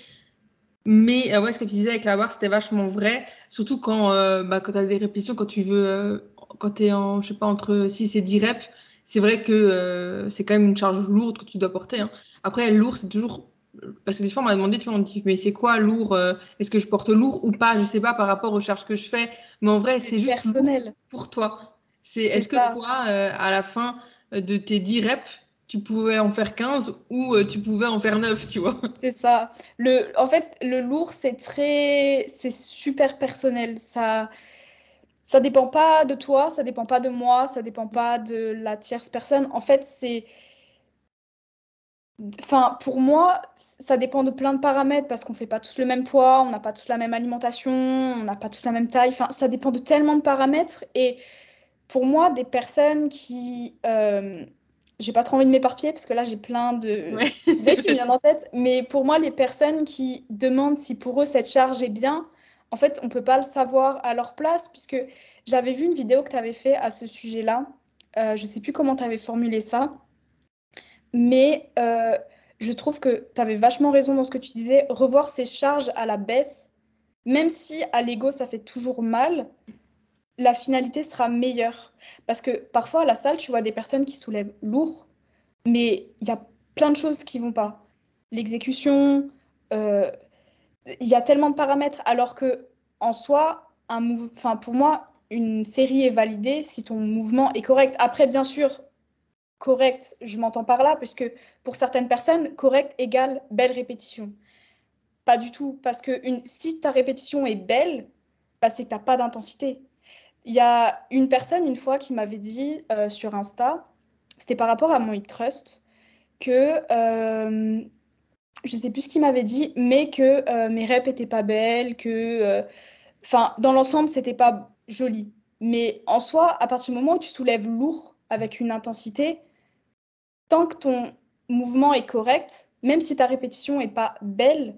Mais euh, ouais, ce que tu disais avec la barre, c'était vachement vrai. Surtout quand, euh, bah, quand tu as des répétitions, quand tu veux, quand tu es en, je sais pas, entre 6 et 10 reps, c'est vrai que c'est quand même une charge lourde que tu dois porter. hein. Après, lourd, c'est toujours. Parce que des fois, on m'a demandé, tu vois, on me dit, mais c'est quoi lourd euh, Est-ce que je porte lourd ou pas? Je sais pas par rapport aux charges que je fais. Mais en vrai, c'est juste personnel. pour toi. C'est est-ce que toi, euh, à la fin de tes 10 reps, tu pouvais en faire 15 ou euh, tu pouvais en faire 9, tu vois? C'est ça. Le, en fait, le lourd, c'est très, c'est super personnel. Ça, ça dépend pas de toi, ça dépend pas de moi, ça dépend pas de la tierce personne. En fait, c'est, enfin, pour moi, ça dépend de plein de paramètres parce qu'on fait pas tous le même poids, on n'a pas tous la même alimentation, on n'a pas tous la même taille. Enfin, ça dépend de tellement de paramètres. Et pour moi, des personnes qui, euh, j'ai pas trop envie de m'éparpiller parce que là, j'ai plein de Ouais. idées qui me viennent en tête. Mais pour moi, les personnes qui demandent si pour eux cette charge est bien, en fait, on peut pas le savoir à leur place puisque j'avais vu une vidéo que tu avais fait à ce sujet-là. Euh, je sais plus comment tu avais formulé ça, mais euh, je trouve que tu avais vachement raison dans ce que tu disais. Revoir ces charges à la baisse, même si à l'ego ça fait toujours mal, la finalité sera meilleure. Parce que parfois à la salle, tu vois des personnes qui soulèvent lourd, mais il y a plein de choses qui vont pas. L'exécution, euh, il y a tellement de paramètres, alors que en soi, un enfin, pour moi, une série est validée si ton mouvement est correct. Après, bien sûr, correct, je m'entends par là, puisque pour certaines personnes, correct égale belle répétition. Pas du tout, parce que une, si ta répétition est belle, bah, c'est que tu n'as pas d'intensité. Il y a une personne, une fois, qui m'avait dit euh, sur Insta, c'était par rapport à mon hip thrust, que euh, je sais plus ce qu'il m'avait dit, mais que euh, mes reps étaient pas belles, que, enfin, dans l'ensemble, c'était pas joli. Mais en soi, à partir du moment où tu soulèves lourd avec une intensité, tant que ton mouvement est correct, même si ta répétition est pas belle,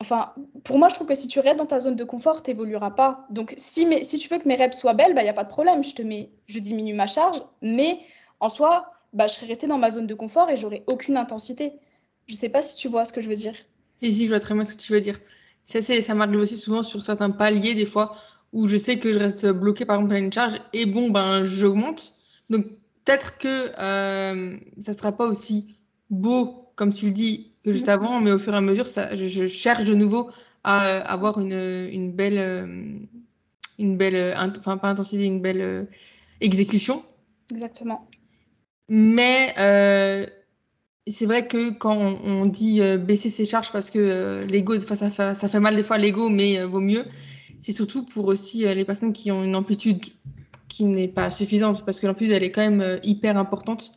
Enfin, pour moi, je trouve que si tu restes dans ta zone de confort, tu n'évolueras pas. Donc, si, si tu veux que mes reps soient belles, il bah, n'y a pas de problème. Je, te mets, je diminue ma charge, mais en soi, bah, je serais restée dans ma zone de confort et j'aurais aucune intensité. Je ne sais pas si tu vois ce que je veux dire. Et si, je vois très bien ce que tu veux dire. Ça, ça m'arrive aussi souvent sur certains paliers, des fois, où je sais que je reste bloqué, par exemple, à une charge, et bon, ben, j'augmente. Donc, peut-être que euh, ça ne sera pas aussi beau, comme tu le dis, que juste avant, mais au fur et à mesure, ça, je, cherche de nouveau à euh, avoir une, une belle, une belle, euh, enfin pas intensité, une belle exécution. Exactement. Mais c'est vrai que quand on, dit baisser ses charges parce que l'ego, ça fait, ça fait mal des fois l'ego, mais vaut mieux. C'est surtout pour aussi les personnes qui ont une amplitude qui n'est pas suffisante parce que l'amplitude elle est quand même hyper importante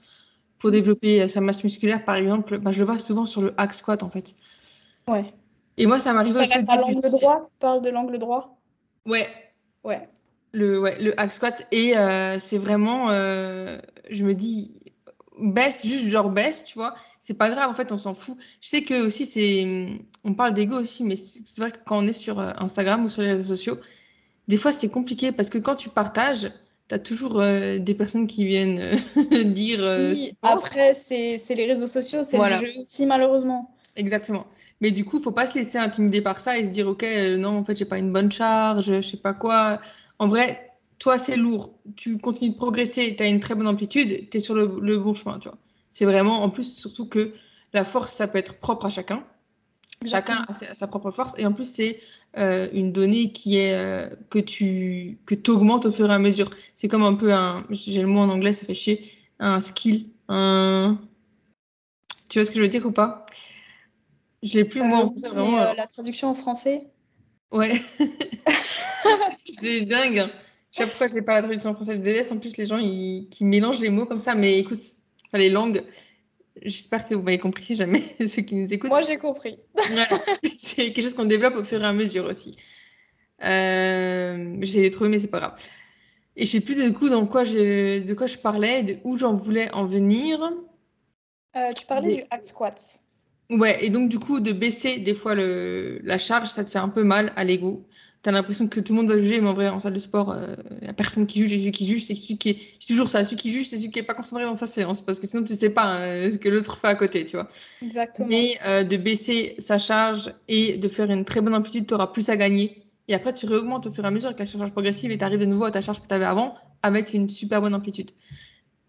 pour développer euh, sa masse musculaire, par exemple, bah, je le vois souvent sur le hack squat en fait. Ouais. Et moi, ça m'arrive aussi. À l'angle droit, tu parles de l'angle droit? Ouais. Ouais. Le, ouais, le hack squat. Et euh, c'est vraiment, euh, je me dis, baisse, juste genre baisse, tu vois. C'est pas grave, en fait, on s'en fout. Je sais que aussi, c'est. On parle d'ego aussi, mais c'est vrai que quand on est sur Instagram ou sur les réseaux sociaux, des fois, c'est compliqué parce que quand tu partages, tu as toujours euh, des personnes qui viennent euh, dire. Euh, oui, après, c'est les réseaux sociaux, c'est le jeu aussi, malheureusement. Exactement. Mais du coup, il faut pas se laisser intimider par ça et se dire, OK, non, en fait, j'ai pas une bonne charge, je sais pas quoi. En vrai, toi, c'est lourd. Tu continues de progresser, tu as une très bonne amplitude, tu es sur le, le, bon chemin, tu vois. C'est vraiment, en plus, surtout que la force, ça peut être propre à chacun. Chacun a sa, propre force. Et en plus, c'est euh, une donnée qui est euh, que tu que augmentes au fur et à mesure. C'est comme un peu un. J'ai le mot en anglais, ça fait chier. Un skill. Un. Tu vois ce que je veux dire ou pas? Je l'ai plus mot en Vraiment, euh, la traduction en français? Ouais. c'est dingue. Je sais pas pourquoi je n'ai pas la traduction en français de DDS. En plus, les gens ils, qui mélangent les mots comme ça. Mais écoute, les langues, J'espère que vous m'avez compris, jamais ceux qui nous écoutent. Moi, j'ai compris. C'est quelque chose qu'on développe au fur et à mesure aussi. Euh, J'ai trouvé, mais c'est pas grave. Et je sais plus de coup dans quoi je, de quoi je parlais, de où j'en voulais en venir. Euh, tu parlais du hack squat. Ouais, et donc du coup de baisser des fois le, la charge, ça te fait un peu mal à l'ego tu as l'impression que tout le monde va juger, mais en vrai, en salle de sport, il n'y a personne qui juge, et celui qui juge, c'est celui qui est. toujours ça, celui qui juge, c'est celui qui n'est pas concentré dans sa séance, parce que sinon, tu ne sais pas hein, ce que l'autre fait à côté, tu vois. Exactement. Mais euh, de baisser sa charge et de faire une très bonne amplitude, tu auras plus à gagner. Et après, tu réaugmentes au fur et à mesure avec la charge progressive et tu arrives de nouveau à ta charge que tu avais avant avec une super bonne amplitude.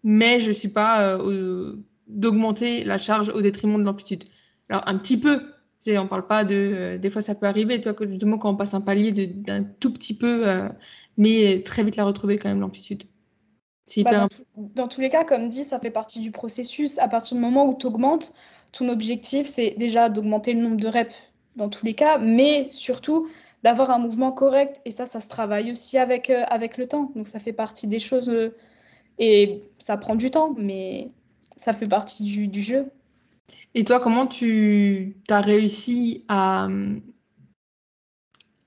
Mais je ne suis pas euh, d'augmenter la charge au détriment de l'amplitude. Alors, un petit peu, on ne parle pas de. Euh, des fois, ça peut arriver, toi, que justement, quand on passe un palier d'un tout petit peu, euh, mais très vite la retrouver quand même, l'amplitude. C'est bah, hyper dans, dans, tous les cas, comme dit, ça fait partie du processus. À partir du moment où tu augmentes, ton objectif, c'est déjà d'augmenter le nombre de reps dans tous les cas, mais surtout d'avoir un mouvement correct. Et ça, ça se travaille aussi avec, euh, avec le temps. Donc, ça fait partie des choses. et ça prend du temps, mais ça fait partie du, du jeu. Et toi, comment tu as réussi à,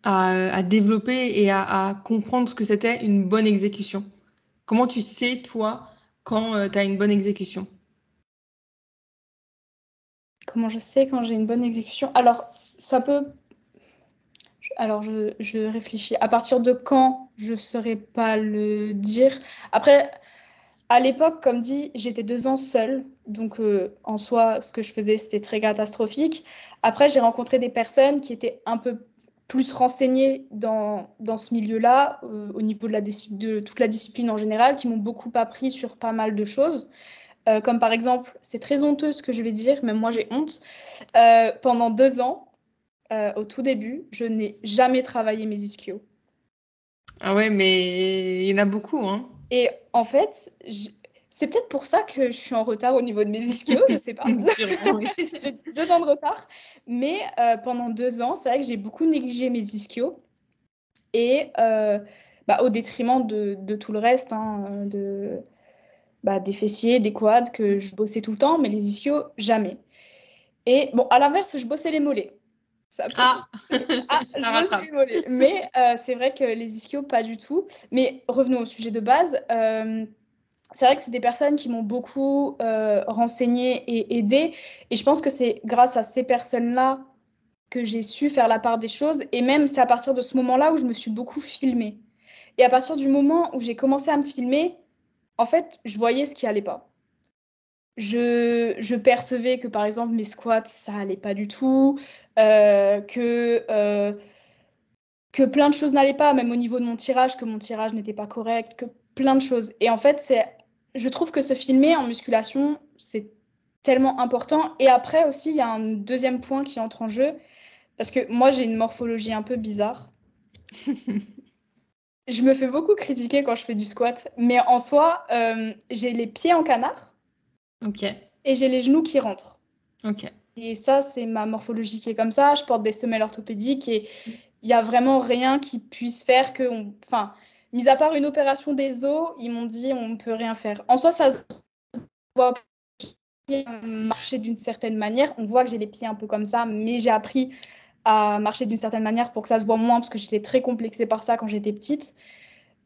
à, développer et à, comprendre ce que c'était une bonne exécution? Comment tu sais, toi, quand euh, tu as une bonne exécution? Comment je sais quand j'ai une bonne exécution? Alors, ça peut... Alors, je, je, réfléchis. À partir de quand je ne saurais pas le dire Après, à l'époque, comme dit, j'étais deux ans seule. Donc, euh, en soi, ce que je faisais, c'était très catastrophique. Après, j'ai rencontré des personnes qui étaient un peu plus renseignées dans, dans ce milieu-là, euh, au niveau de, la de toute la discipline en général, qui m'ont beaucoup appris sur pas mal de choses. Euh, comme par exemple, c'est très honteux ce que je vais dire, même moi j'ai honte. pendant deux ans, au tout début, je n'ai jamais travaillé mes ischios. Ah ouais, mais il y en a beaucoup, hein. Et en fait, c'est peut-être pour ça que je suis en retard au niveau de mes ischios, je sais pas. j'ai deux ans de retard. Mais euh, pendant deux ans, c'est vrai que j'ai beaucoup négligé mes ischios. Et euh, bah, au détriment de, de, tout le reste, hein, de, bah, des fessiers, des quads que je bossais tout le temps, mais les ischios, jamais. Et bon, à l'inverse, je bossais les mollets. Ah, ah je Mais euh, c'est vrai que les ischios, pas du tout. Mais revenons au sujet de base. C'est vrai que c'est des personnes qui m'ont beaucoup euh, renseigné et aidé. Et je pense que c'est grâce à ces personnes-là que j'ai su faire la part des choses. Et même, c'est à partir de ce moment-là où je me suis beaucoup filmée. Et à partir du moment où j'ai commencé à me filmer, en fait, je voyais ce qui allait pas. Je, je percevais que, par exemple, mes squats, ça allait pas du tout, euh, que, euh, que plein de choses n'allaient pas, même au niveau de mon tirage, que mon tirage n'était pas correct, que plein de choses. Et en fait, c'est je trouve que se filmer en musculation, c'est tellement important. Et après aussi, il y a un deuxième point qui entre en jeu, parce que moi, j'ai une morphologie un peu bizarre. je me fais beaucoup critiquer quand je fais du squat, mais en soi, euh, j'ai les pieds en canard. Ok. Et j'ai les genoux qui rentrent. Ok. Et ça, c'est ma morphologie qui est comme ça. Je porte des semelles orthopédiques et il n'y a vraiment rien qui puisse faire que. Enfin, Mis à part une opération des os, ils m'ont dit on ne peut rien faire. En soi, ça se voit marcher d'une certaine manière. On voit que j'ai les pieds un peu comme ça, mais j'ai appris à marcher d'une certaine manière pour que ça se voit moins, parce que j'étais très complexée par ça quand j'étais petite.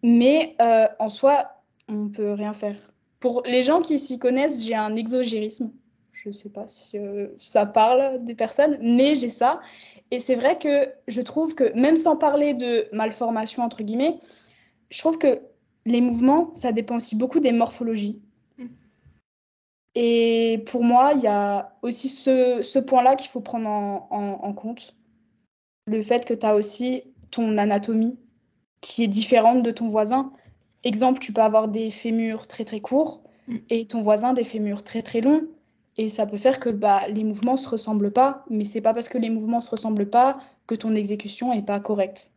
Mais euh, en soi, on ne peut rien faire. Pour les gens qui s'y connaissent, j'ai un exogérisme. Je ne sais pas si euh, ça parle des personnes, mais j'ai ça. Et c'est vrai que je trouve que, même sans parler de malformation, entre guillemets, je trouve que les mouvements, ça dépend aussi beaucoup des morphologies. Mm. Et pour moi, il y a aussi ce, point-là qu'il faut prendre en, compte. Le fait que tu as aussi ton anatomie qui est différente de ton voisin. Exemple, tu peux avoir des fémurs très très courts mm. et ton voisin des fémurs très très longs. Et ça peut faire que bah, les mouvements ne se ressemblent pas, mais c'est pas parce que les mouvements ne se ressemblent pas que ton exécution n'est pas correcte.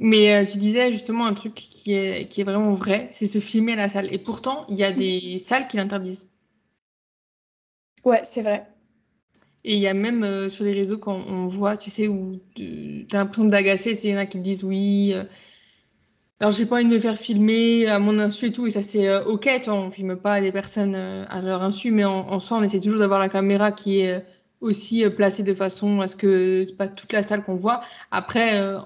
Mais euh, tu disais justement un truc qui est, qui est vraiment vrai, c'est se filmer à la salle. Et pourtant, il y a des salles qui l'interdisent. Ouais, c'est vrai. Et il y a même euh, sur les réseaux, quand on voit, tu sais, où tu as l'impression d'agacer, il y en a qui disent oui. Euh, alors, j'ai pas envie de me faire filmer à mon insu et tout, et ça, c'est OK, tu vois, on filme pas des personnes à leur insu, mais en, en soi, on essaie toujours d'avoir la caméra qui est aussi placée de façon à ce que c'est pas toute la salle qu'on voit. Après,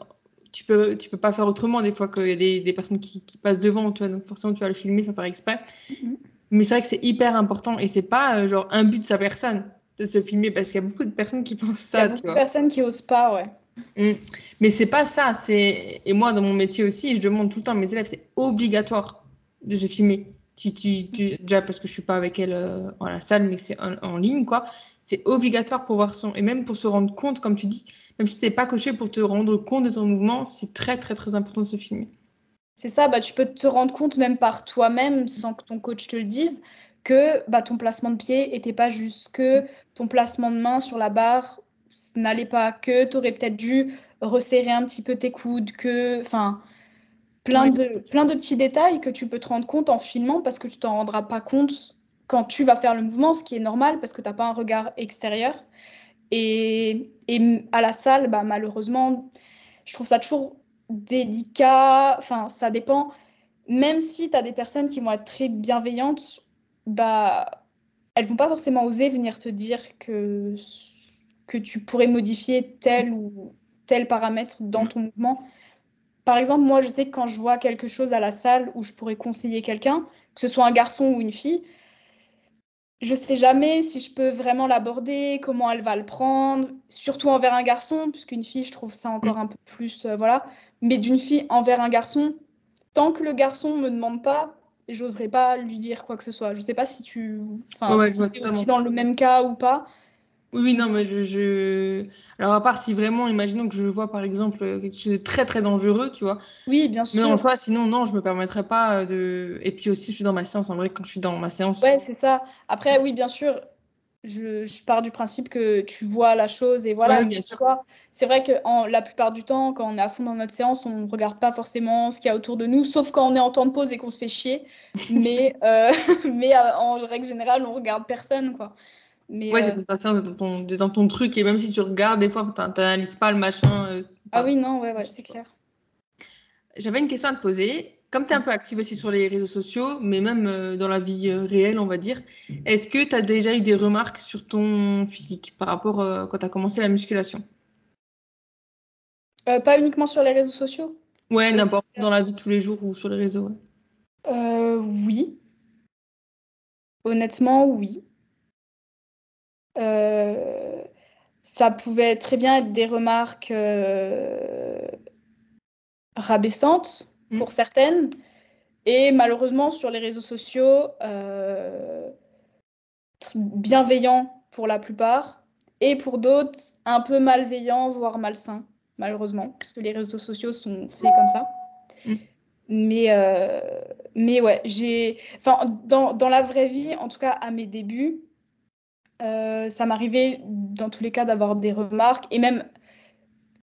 tu peux, tu peux pas faire autrement des fois qu'il y a des, des personnes qui, qui, passent devant, toi, donc forcément tu vas le filmer, ça paraît exprès. Mm-hmm. Mais c'est vrai que c'est hyper important et c'est pas euh, genre un but de sa personne de se filmer parce qu'il y a beaucoup de personnes qui pensent ça. Il y a beaucoup de personnes qui osent pas, ouais. Mm. Mais c'est pas ça. C'est et moi dans mon métier aussi, je demande tout le temps à mes élèves, c'est obligatoire de se filmer. Tu, tu, tu... déjà parce que je suis pas avec elle euh, en la salle, mais c'est en, en, ligne quoi. C'est obligatoire pour voir son et même pour se rendre compte, comme tu dis, même si tu n'es pas coché pour te rendre compte de ton mouvement, c'est très, très, très important de se filmer. C'est ça, bah, tu peux te rendre compte même par toi-même, sans que ton coach te le dise, que bah, ton placement de pied n'était pas juste, que ton placement de main sur la barre n'allait pas, que tu aurais peut-être dû resserrer un petit peu tes coudes, que. Enfin, plein, de, plein de petits détails que tu peux te rendre compte en filmant parce que tu t'en rendras pas compte quand tu vas faire le mouvement, ce qui est normal parce que tu n'as pas un regard extérieur. Et, à la salle, bah, malheureusement, je trouve ça toujours délicat. Enfin, ça dépend. Même si tu as des personnes qui vont être très bienveillantes, bah, elles vont pas forcément oser venir te dire que, que tu pourrais modifier tel ou tel paramètre dans ton mouvement. Par exemple, moi, je sais que quand je vois quelque chose à la salle où je pourrais conseiller quelqu'un, que ce soit un garçon ou une fille, je sais jamais si je peux vraiment l'aborder, comment elle va le prendre, surtout envers un garçon, puisqu'une fille, je trouve ça encore un peu plus, euh, voilà. Mais d'une fille envers un garçon, tant que le garçon me demande pas, j'oserais pas lui dire quoi que ce soit. Je sais pas si tu, enfin, aussi dans le même cas ou pas. Oui, non, mais je, Alors, à part si vraiment, imaginons que je vois par exemple quelque chose de très très dangereux, tu vois. Oui, bien sûr. Mais en fait, sinon, non, je me permettrais pas euh, de. Et puis aussi, je suis dans ma séance. En vrai, quand je suis dans ma séance. Ouais, c'est ça. Après, oui, bien sûr, je, je, pars du principe que tu vois la chose et voilà. bien sûr. C'est vrai que en, la plupart du temps, quand on est à fond dans notre séance, on ne regarde pas forcément ce qu'il y a autour de nous, sauf quand on est en temps de pause et qu'on se fait chier. mais euh, mais euh, en règle générale, on regarde personne, quoi. Mais ouais, c'est euh, dans ton, dans ton truc. Et même si tu regardes, des fois, tu n'analyses pas le machin. Euh, ah oui, non, ouais, ouais, c'est clair. J'avais une question à te poser. Comme tu es un peu active aussi sur les réseaux sociaux, mais même euh, dans la vie réelle, on va dire, est-ce que tu as déjà eu des remarques sur ton physique par rapport quand tu as commencé la musculation? Pas uniquement sur les réseaux sociaux? Ouais, n'importe, dans la vie de tous les jours ou sur les réseaux. Oui. Honnêtement, oui. Ça pouvait très bien être des remarques rabaissantes mm. pour certaines. Et malheureusement, sur les réseaux sociaux, euh, bienveillants pour la plupart, et pour d'autres, un peu malveillants, voire malsains, malheureusement, parce que les réseaux sociaux sont faits comme ça. Mm. Mais, euh, mais ouais, j'ai. Enfin, dans, dans, la vraie vie, en tout cas à mes débuts, euh, ça m'arrivait dans tous les cas d'avoir des remarques, et même.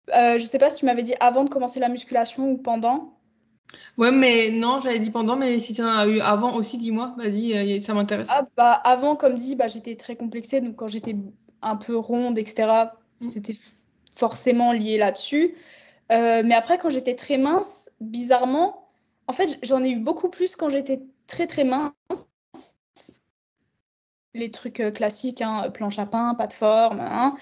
je sais pas si tu m'avais dit avant de commencer la musculation ou pendant, Ouais, mais non, j'avais dit pendant, mais si tu en as eu avant aussi, dis-moi, vas-y, euh, ça m'intéresse. Ah, bah, avant, comme dit, bah, j'étais très complexée, donc quand j'étais un peu ronde, etc., mm. c'était forcément lié là-dessus. Euh, mais après, quand j'étais très mince, bizarrement, en fait, j'en ai eu beaucoup plus quand j'étais très très mince. Les trucs euh, classiques, hein, planche à pain, pas de forme. Hein.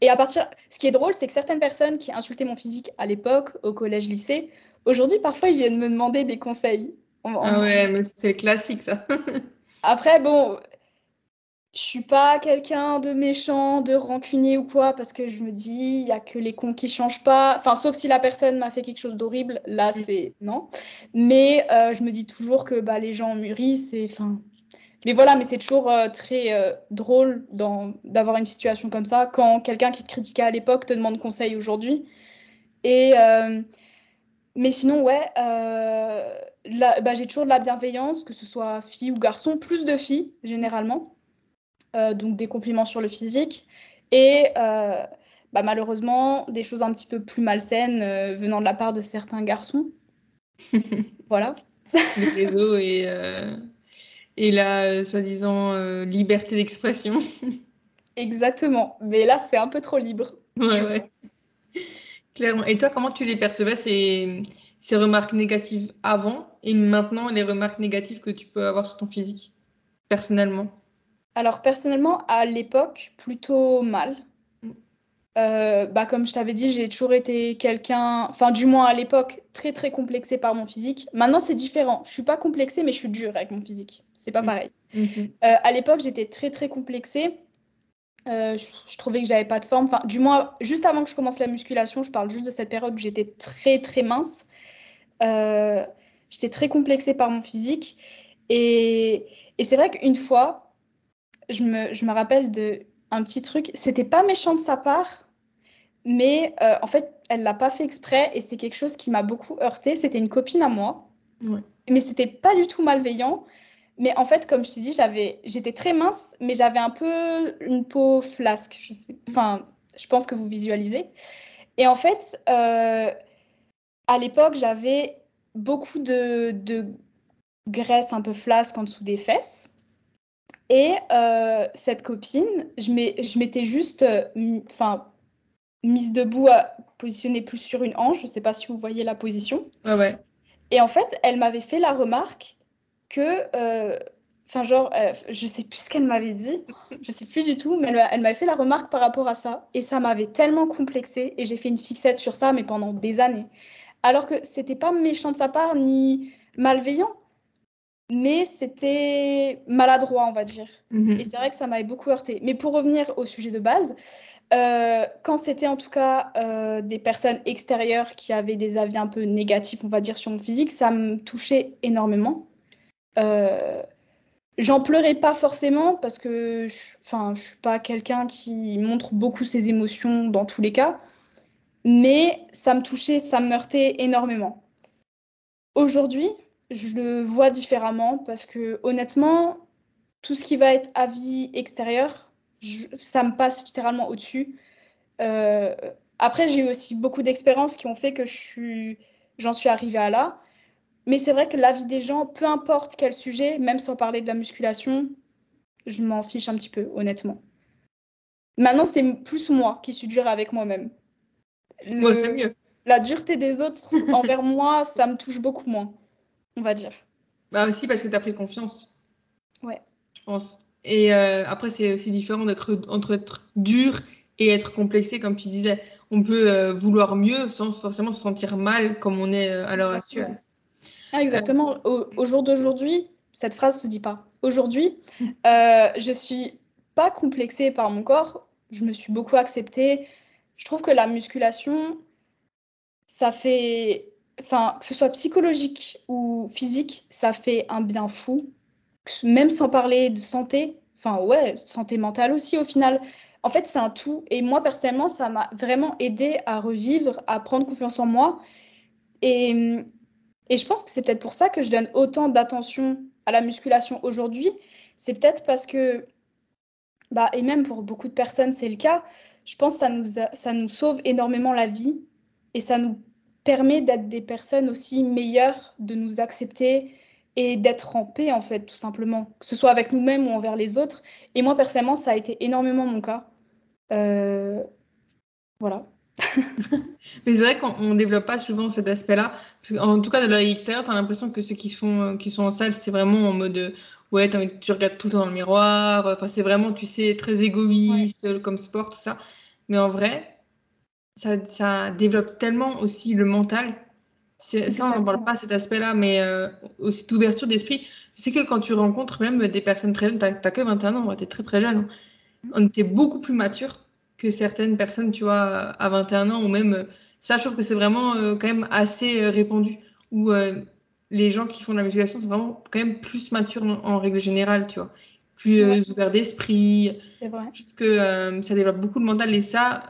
Et à partir, ce qui est drôle, c'est que certaines personnes qui insultaient mon physique à l'époque, au collège-lycée, Aujourd'hui, parfois, ils viennent me demander des conseils. ah ouais, mais c'est classique ça. Après, bon, je suis pas quelqu'un de méchant, de rancunier ou quoi, parce que je me dis, il y a que les cons qui changent pas. Enfin, sauf si la personne m'a fait quelque chose d'horrible, là, mm. c'est non. Mais euh, je me dis toujours que bah, les gens mûrissent et enfin. Mais voilà, mais c'est toujours euh, très euh, drôle d'avoir une situation comme ça quand quelqu'un qui te critiquait à l'époque te demande conseil aujourd'hui. Et mais sinon, ouais, euh, bah, j'ai toujours de la bienveillance, que ce soit fille ou garçon, plus de filles généralement. Euh, donc des compliments sur le physique. Et euh, bah, malheureusement, des choses un petit peu plus malsaines venant de la part de certains garçons. voilà. Les réseaux et, et la soi-disant liberté d'expression. Exactement. Mais là, c'est un peu trop libre. Ouais, ouais. Clairement. Et toi, comment tu les percevais, ces, ces remarques négatives avant et maintenant les remarques négatives que tu peux avoir sur ton physique, personnellement? Alors, personnellement, à l'époque, plutôt mal. Euh, bah, comme je t'avais dit, j'ai toujours été quelqu'un, enfin du moins à l'époque, très très complexé par mon physique. Maintenant c'est différent. Je suis pas complexée, mais je suis dure avec mon physique. C'est pas mm. pareil. Mm-hmm. Euh, à l'époque, j'étais très très complexée euh, je, trouvais que j'avais pas de forme. Enfin, du moins, juste avant que je commence la musculation, je parle juste de cette période où j'étais très très mince. J'étais très complexée par mon physique. Et, et c'est vrai qu'une fois, je me, je me rappelle d'un petit truc. C'était pas méchant de sa part, mais euh, en fait, elle l'a pas fait exprès et c'est quelque chose qui m'a beaucoup heurté. C'était une copine à moi, ouais. mais c'était pas du tout malveillant. Mais en fait, comme je t'ai dit, j'avais, j'étais très mince, mais j'avais un peu une peau flasque. Je sais, enfin, je pense que vous visualisez. Et en fait, euh, à l'époque, j'avais beaucoup de, de, graisse un peu flasque en dessous des fesses. Et euh, cette copine, je m'étais juste, enfin, mise debout, positionnée plus sur une hanche. Je ne sais pas si vous voyez la position. Ouais, ouais. Et en fait, elle m'avait fait la remarque que, euh, enfin, genre, euh, je sais plus ce qu'elle m'avait dit, je sais plus du tout, mais elle, m'avait fait la remarque par rapport à ça, et ça m'avait tellement complexé, et j'ai fait une fixette sur ça, mais pendant des années. Alors que c'était pas méchant de sa part, ni malveillant, mais c'était maladroit, on va dire. Mhm. Et c'est vrai que ça m'avait beaucoup heurté. Mais pour revenir au sujet de base, euh, quand c'était en tout cas des personnes extérieures qui avaient des avis un peu négatifs, on va dire, sur mon physique, ça me touchait énormément. Euh, j'en pleurais pas forcément parce que enfin, je suis pas quelqu'un qui montre beaucoup ses émotions dans tous les cas, mais ça me touchait, ça me heurtait énormément. Aujourd'hui, je le vois différemment parce que honnêtement, tout ce qui va être avis extérieur, ça me passe littéralement au-dessus. Euh, après, j'ai eu aussi beaucoup d'expériences qui ont fait que j'en suis arrivée à là. Mais c'est vrai que l'avis des gens, peu importe quel sujet, même sans parler de la musculation, je m'en fiche un petit peu, honnêtement. Maintenant, c'est plus moi qui suis dure avec moi-même. Moi, c'est mieux. La dureté des autres envers moi, ça me touche beaucoup moins, on va dire. Bah aussi parce que tu as pris confiance. Ouais. Je pense. Et euh, après, c'est aussi différent d'être entre être dur et être complexé, comme tu disais. On peut euh, vouloir mieux sans forcément se sentir mal comme on est euh, à l'heure actuelle. Ah, exactement. Au, jour d'aujourd'hui, cette phrase se dit pas. Aujourd'hui, euh, je suis pas complexée par mon corps. Je me suis beaucoup acceptée. Je trouve que la musculation, ça fait, enfin, que ce soit psychologique ou physique, ça fait un bien fou. Même sans parler de santé, enfin ouais, santé mentale aussi au final. En fait, c'est un tout. Et moi, personnellement, ça m'a vraiment aidé à revivre, à prendre confiance en moi. Et, et je pense que c'est peut-être pour ça que je donne autant d'attention à la musculation aujourd'hui. C'est peut-être parce que, bah, et même pour beaucoup de personnes, c'est le cas, je pense que ça nous, ça nous sauve énormément la vie et ça nous permet d'être des personnes aussi meilleures, de nous accepter et d'être en paix, en fait, tout simplement, que ce soit avec nous-mêmes ou envers les autres. Et moi, personnellement, ça a été énormément mon cas. Euh, voilà. Mais c'est vrai qu'on ne développe pas souvent cet aspect-là. En tout cas, de l'œil extérieur, tu as l'impression que ceux qui, font, euh, qui sont en salle, c'est vraiment en mode euh, ouais, tu regardes tout le temps dans le miroir. Enfin, c'est vraiment, tu sais, très égoïste comme sport, tout ça. Mais en vrai, ça, ça développe tellement aussi le mental. Ça, on n'en parle pas cet aspect-là, mais euh, aussi d'ouverture d'esprit. Tu sais que quand tu rencontres même des personnes très jeunes, tu n'as que 21 ans, tu es très très jeune. Hein. On était beaucoup plus mature que certaines personnes, tu vois, à 21 ans, ou même, euh, ça, je trouve que c'est vraiment euh, quand même assez euh, répandu, où les gens qui font de la musculation sont vraiment quand même plus matures en, règle générale, tu vois, plus ouverts d'esprit. C'est vrai. Je trouve que ça développe beaucoup le mental, et ça,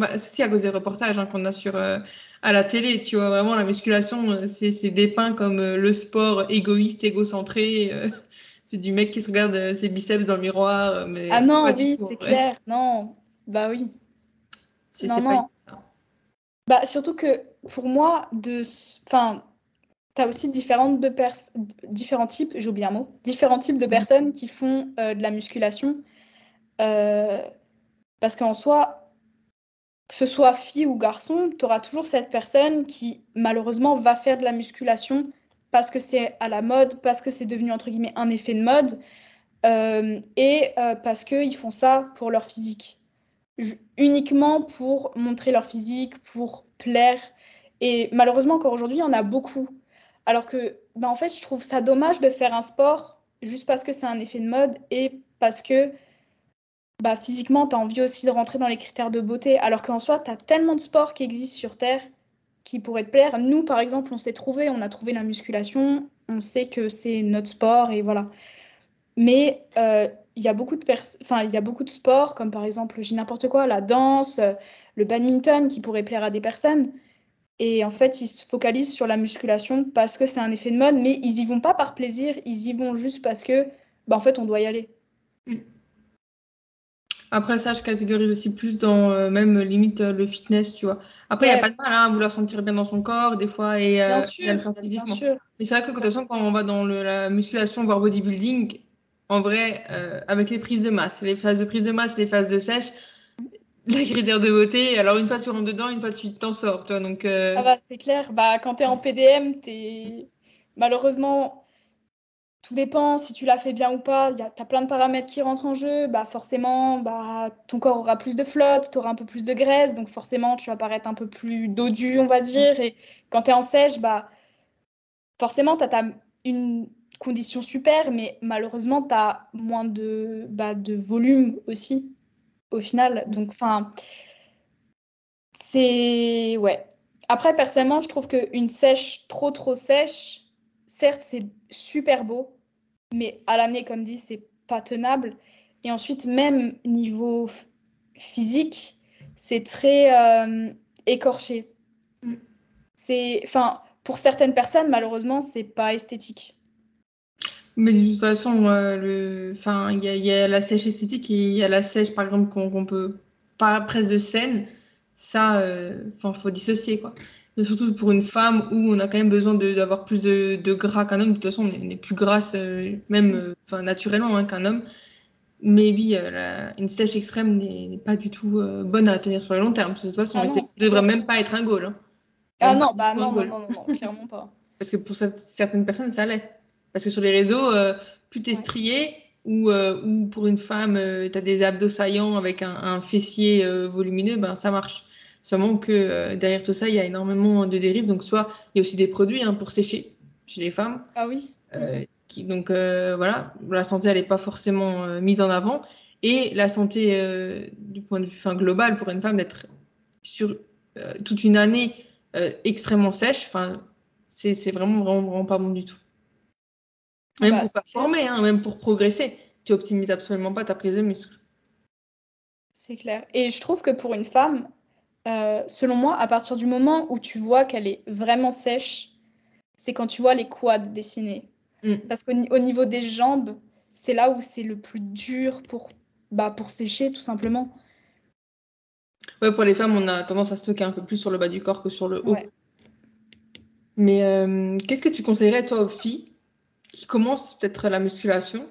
bah, aussi à cause des reportages hein, qu'on a sur à la télé, tu vois, vraiment la musculation, c'est dépeint comme le sport égoïste, égocentré. c'est du mec qui se regarde ses biceps dans le miroir. Mais ah non, oui, c'est clair. Non, bah oui. C'est non, non. ça. Bah, surtout que pour moi, de... enfin, tu as aussi différentes de différents types, j'ai oublié un mot, différents types de personnes qui font euh, de la musculation. Euh, parce qu'en soi, que ce soit fille ou garçon, tu auras toujours cette personne qui malheureusement va faire de la musculation parce que c'est à la mode, parce que c'est devenu entre guillemets un effet de mode, euh, et parce qu'ils font ça pour leur physique uniquement pour montrer leur physique, pour plaire. Et malheureusement, encore aujourd'hui, il y en a beaucoup. Alors que, ben, en fait, je trouve ça dommage de faire un sport juste parce que c'est un effet de mode et parce que bah, physiquement, tu as envie aussi de rentrer dans les critères de beauté. Alors qu'en soi, tu as tellement de sports qui existent sur Terre qui pourraient te plaire. Nous, par exemple, on s'est trouvé, on a trouvé la musculation, on sait que c'est notre sport et voilà. Mais euh, il y a beaucoup de y a beaucoup de sports comme par exemple j'ai n'importe quoi la danse euh, le badminton qui pourrait plaire à des personnes et en fait ils se focalisent sur la musculation parce que c'est un effet de mode mais ils y vont pas par plaisir ils y vont juste parce que bah en fait on doit y aller mm. Après ça je catégorise aussi plus dans euh, même limite euh, le fitness tu vois après il n'y a pas de mal hein, à vouloir sentir bien dans son corps des fois et, bien sûr, physiquement mais c'est vrai que de toute façon quand on va dans la musculation voire bodybuilding en vrai, euh, avec les prises de masse, les phases de prise de masse, les phases de sèche, la critère de beauté, alors une fois tu rentres dedans, une fois tu t'en sors, toi. Donc, euh, ah bah, c'est clair. Bah, quand tu es en PDM, es... malheureusement, tout dépend si tu l'as fait bien ou pas. Tu as plein de paramètres qui rentrent en jeu. Bah, forcément, bah, ton corps aura plus de flotte, tu auras un peu plus de graisse, donc forcément, tu vas paraître un peu plus dodu, on va dire. Et quand tu es en sèche, bah, forcément, tu as une conditions super, mais malheureusement, tu as moins de, bah, de volume aussi, au final. Donc, enfin, c'est. Ouais. Après, personnellement, je trouve qu'une sèche trop, trop sèche, certes, c'est super beau, mais à l'année, comme dit, c'est pas tenable. Et ensuite, même niveau physique, c'est très euh, écorché. Mm. C'est, enfin, pour certaines personnes, malheureusement, c'est pas esthétique. Mais de toute façon, euh, le... enfin, il y, a la sèche esthétique et il y a la sèche, par exemple, qu'on peut pas presque de scène. Ça, euh, enfin, faut dissocier, quoi. Surtout pour une femme où on a quand même besoin d'avoir plus de, de gras qu'un homme. De toute façon, on est, plus grasse, euh, même enfin, naturellement, hein, qu'un homme. Mais oui, une sèche extrême n'est pas du tout bonne à tenir sur le long terme. De toute façon, ah ça ne devrait même pas être un goal. Hein. Ah non, bah non, non, non, non, clairement pas. Parce que pour certaines personnes, ça l'est. Parce que sur les réseaux, euh, plus tu es strié, ou, euh, ou, pour une femme, euh, tu as des abdos saillants avec un, fessier volumineux, ben, ça marche. Seulement que derrière tout ça, il y a énormément de dérives. Donc, soit il y a aussi des produits hein, pour sécher chez les femmes. Ah oui. qui, donc, voilà, la santé, elle n'est pas forcément mise en avant. Et la santé, du point de vue fin, global, pour une femme, d'être sur toute une année extrêmement sèche, c'est vraiment, vraiment, vraiment pas bon du tout. Même bah, pour performer, hein, même pour progresser, tu optimises absolument pas ta prise de muscle. C'est clair. Et je trouve que pour une femme, euh, selon moi, à partir du moment où tu vois qu'elle est vraiment sèche, c'est quand tu vois les quads dessinés. Mm. Parce qu'au niveau des jambes, c'est là où c'est le plus dur pour, bah, pour sécher, tout simplement. Ouais, pour les femmes, on a tendance à stocker un peu plus sur le bas du corps que sur le haut. Mais euh, qu'est-ce que tu conseillerais, toi, aux filles qui commencent peut-être la musculation,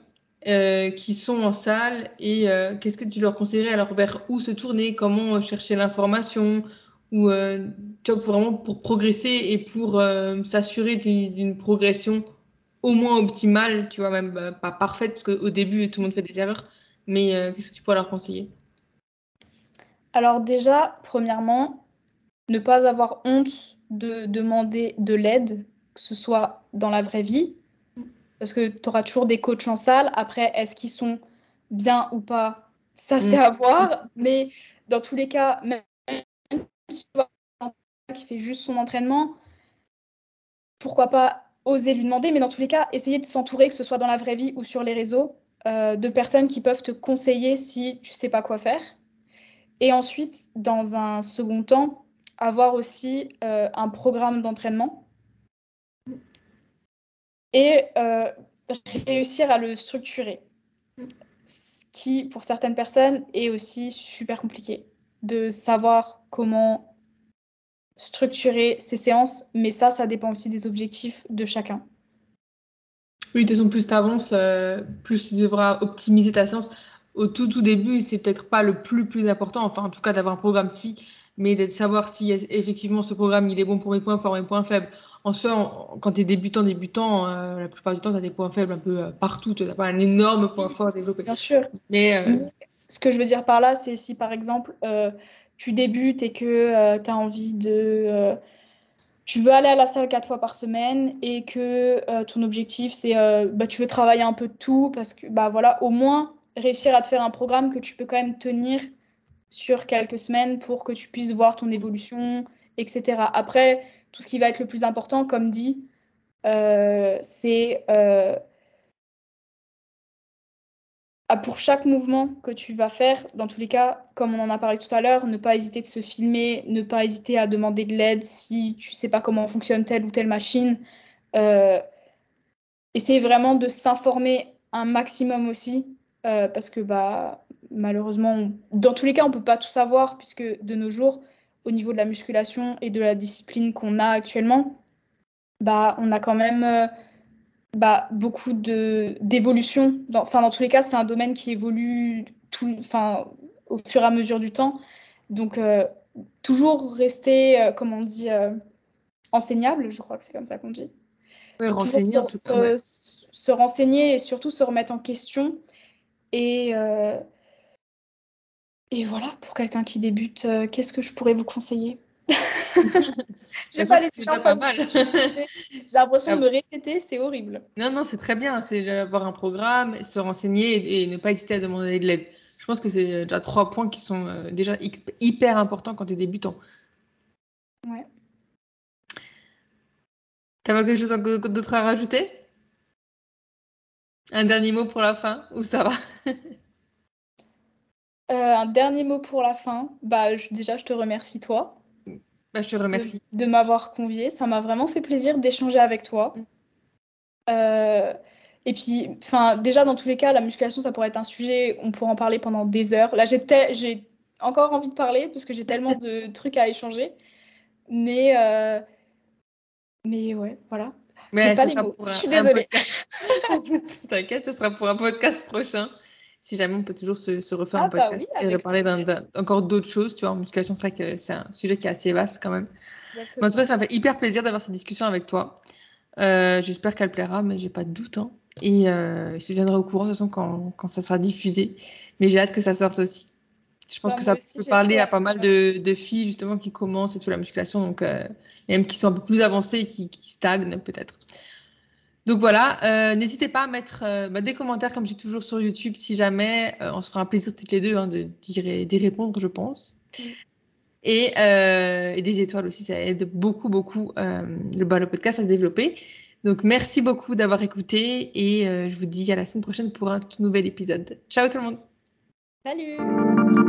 euh, qui sont en salle, et euh, qu'est-ce que tu leur conseillerais? Alors vers où se tourner, comment chercher l'information, ou tu vois, vraiment pour progresser et pour s'assurer d'une progression au moins optimale, tu vois, même bah, pas parfaite, parce qu'au début, tout le monde fait des erreurs, mais qu'est-ce que tu pourrais leur conseiller? Alors déjà, premièrement, ne pas avoir honte de demander de l'aide, que ce soit dans la vraie vie, parce que tu auras toujours des coachs en salle. Après, est-ce qu'ils sont bien ou pas? Ça, c'est mm. à voir. Mais dans tous les cas, même si tu vois qui fait juste son entraînement, pourquoi pas oser lui demander Mais dans tous les cas, essayer de s'entourer, que ce soit dans la vraie vie ou sur les réseaux, euh, de personnes qui peuvent te conseiller si tu sais pas quoi faire. Et ensuite, dans un second temps, avoir aussi euh, un programme d'entraînement et euh, réussir à le structurer. Ce qui, pour certaines personnes, est aussi super compliqué de savoir comment structurer ces séances, mais ça, ça dépend aussi des objectifs de chacun. Oui, de toute façon, plus tu avances, euh, plus tu devras optimiser ta séance. Au tout, tout début, c'est peut-être pas le plus, plus important, enfin, en tout cas, d'avoir un programme si mais de savoir si effectivement ce programme il est bon pour mes points forts, mes points faibles. En soi, quand tu es débutant, débutant, euh, la plupart du temps, tu as des points faibles un peu euh, partout. Tu n'as pas un énorme point fort à développer. Bien sûr. Mais, euh, Ce que je veux dire par là, c'est si par exemple, tu débutes et que tu as envie de. tu veux aller à la salle quatre fois par semaine et que ton objectif, c'est. bah, tu veux travailler un peu de tout parce que, bah voilà, au moins réussir à te faire un programme que tu peux quand même tenir sur quelques semaines pour que tu puisses voir ton évolution, etc. Après, tout ce qui va être le plus important, comme dit, euh, c'est euh, pour chaque mouvement que tu vas faire, dans tous les cas, comme on en a parlé tout à l'heure, ne pas hésiter de se filmer, ne pas hésiter à demander de l'aide si tu sais pas comment fonctionne telle ou telle machine. Euh, vraiment de s'informer un maximum aussi, parce que bah, malheureusement, dans tous les cas, on ne peut pas tout savoir, puisque de nos jours, au niveau de la musculation et de la discipline qu'on a actuellement, bah, on a quand même euh, bah, beaucoup d'évolution. Enfin, dans tous les cas, c'est un domaine qui évolue tout, enfin, au fur et à mesure du temps. Donc, euh, toujours rester, euh, comme on dit, enseignable, je crois que c'est comme ça qu'on dit. Oui, renseigner en tout cas. Se, renseigner et surtout se remettre en question. Et, et voilà, pour quelqu'un qui débute, euh, qu'est-ce que je pourrais vous conseiller? J'ai pas les pas mal. J'ai l'impression de me répéter, c'est horrible. Non, non, c'est très bien. C'est d'avoir un programme, se renseigner et, ne pas hésiter à demander de l'aide. Je pense que c'est déjà trois points qui sont euh, déjà hyper importants quand tu es débutant. Ouais. T'as pas quelque chose d'autre à rajouter? Un dernier mot pour la fin ou ça va? un dernier mot pour la fin. Bah, déjà, je te remercie, toi. Bah, je te remercie. De, m'avoir convié. Ça m'a vraiment fait plaisir d'échanger avec toi. Mm. Euh, et puis, enfin, déjà, dans tous les cas, la musculation, ça pourrait être un sujet, on pourrait en parler pendant des heures. Là, j'ai encore envie de parler parce que j'ai tellement de trucs à échanger. Mais, euh, mais ouais, voilà. Mais pas les mots. Je suis désolée. T'inquiète, ce sera pour un podcast prochain si jamais on peut toujours se, refaire un ah, bah podcast et reparler encore d'autres choses. Tu vois, en musculation, c'est vrai que c'est un sujet qui est assez vaste quand même. en tout cas, ça m'a fait hyper plaisir d'avoir cette discussion avec toi. Euh, j'espère qu'elle plaira, mais j'ai pas de doute. Hein. Et euh, je te tiendrai au courant de toute façon quand, quand ça sera diffusé. Mais j'ai hâte que ça sorte aussi. Je pense que ça peut parler à pas mal de, filles justement qui commencent et tout la musculation, donc euh, même qui sont un peu plus avancées, qui, qui stagnent peut-être. Donc voilà, euh, n'hésitez pas à mettre euh, bah, des commentaires comme j'ai toujours sur YouTube si jamais, on se fera un plaisir toutes les deux hein, de d'y répondre, je pense. Et, des étoiles aussi, ça aide beaucoup, beaucoup le, bah, le podcast à se développer. Donc merci beaucoup d'avoir écouté et je vous dis à la semaine prochaine pour un tout nouvel épisode. Ciao tout le monde Salut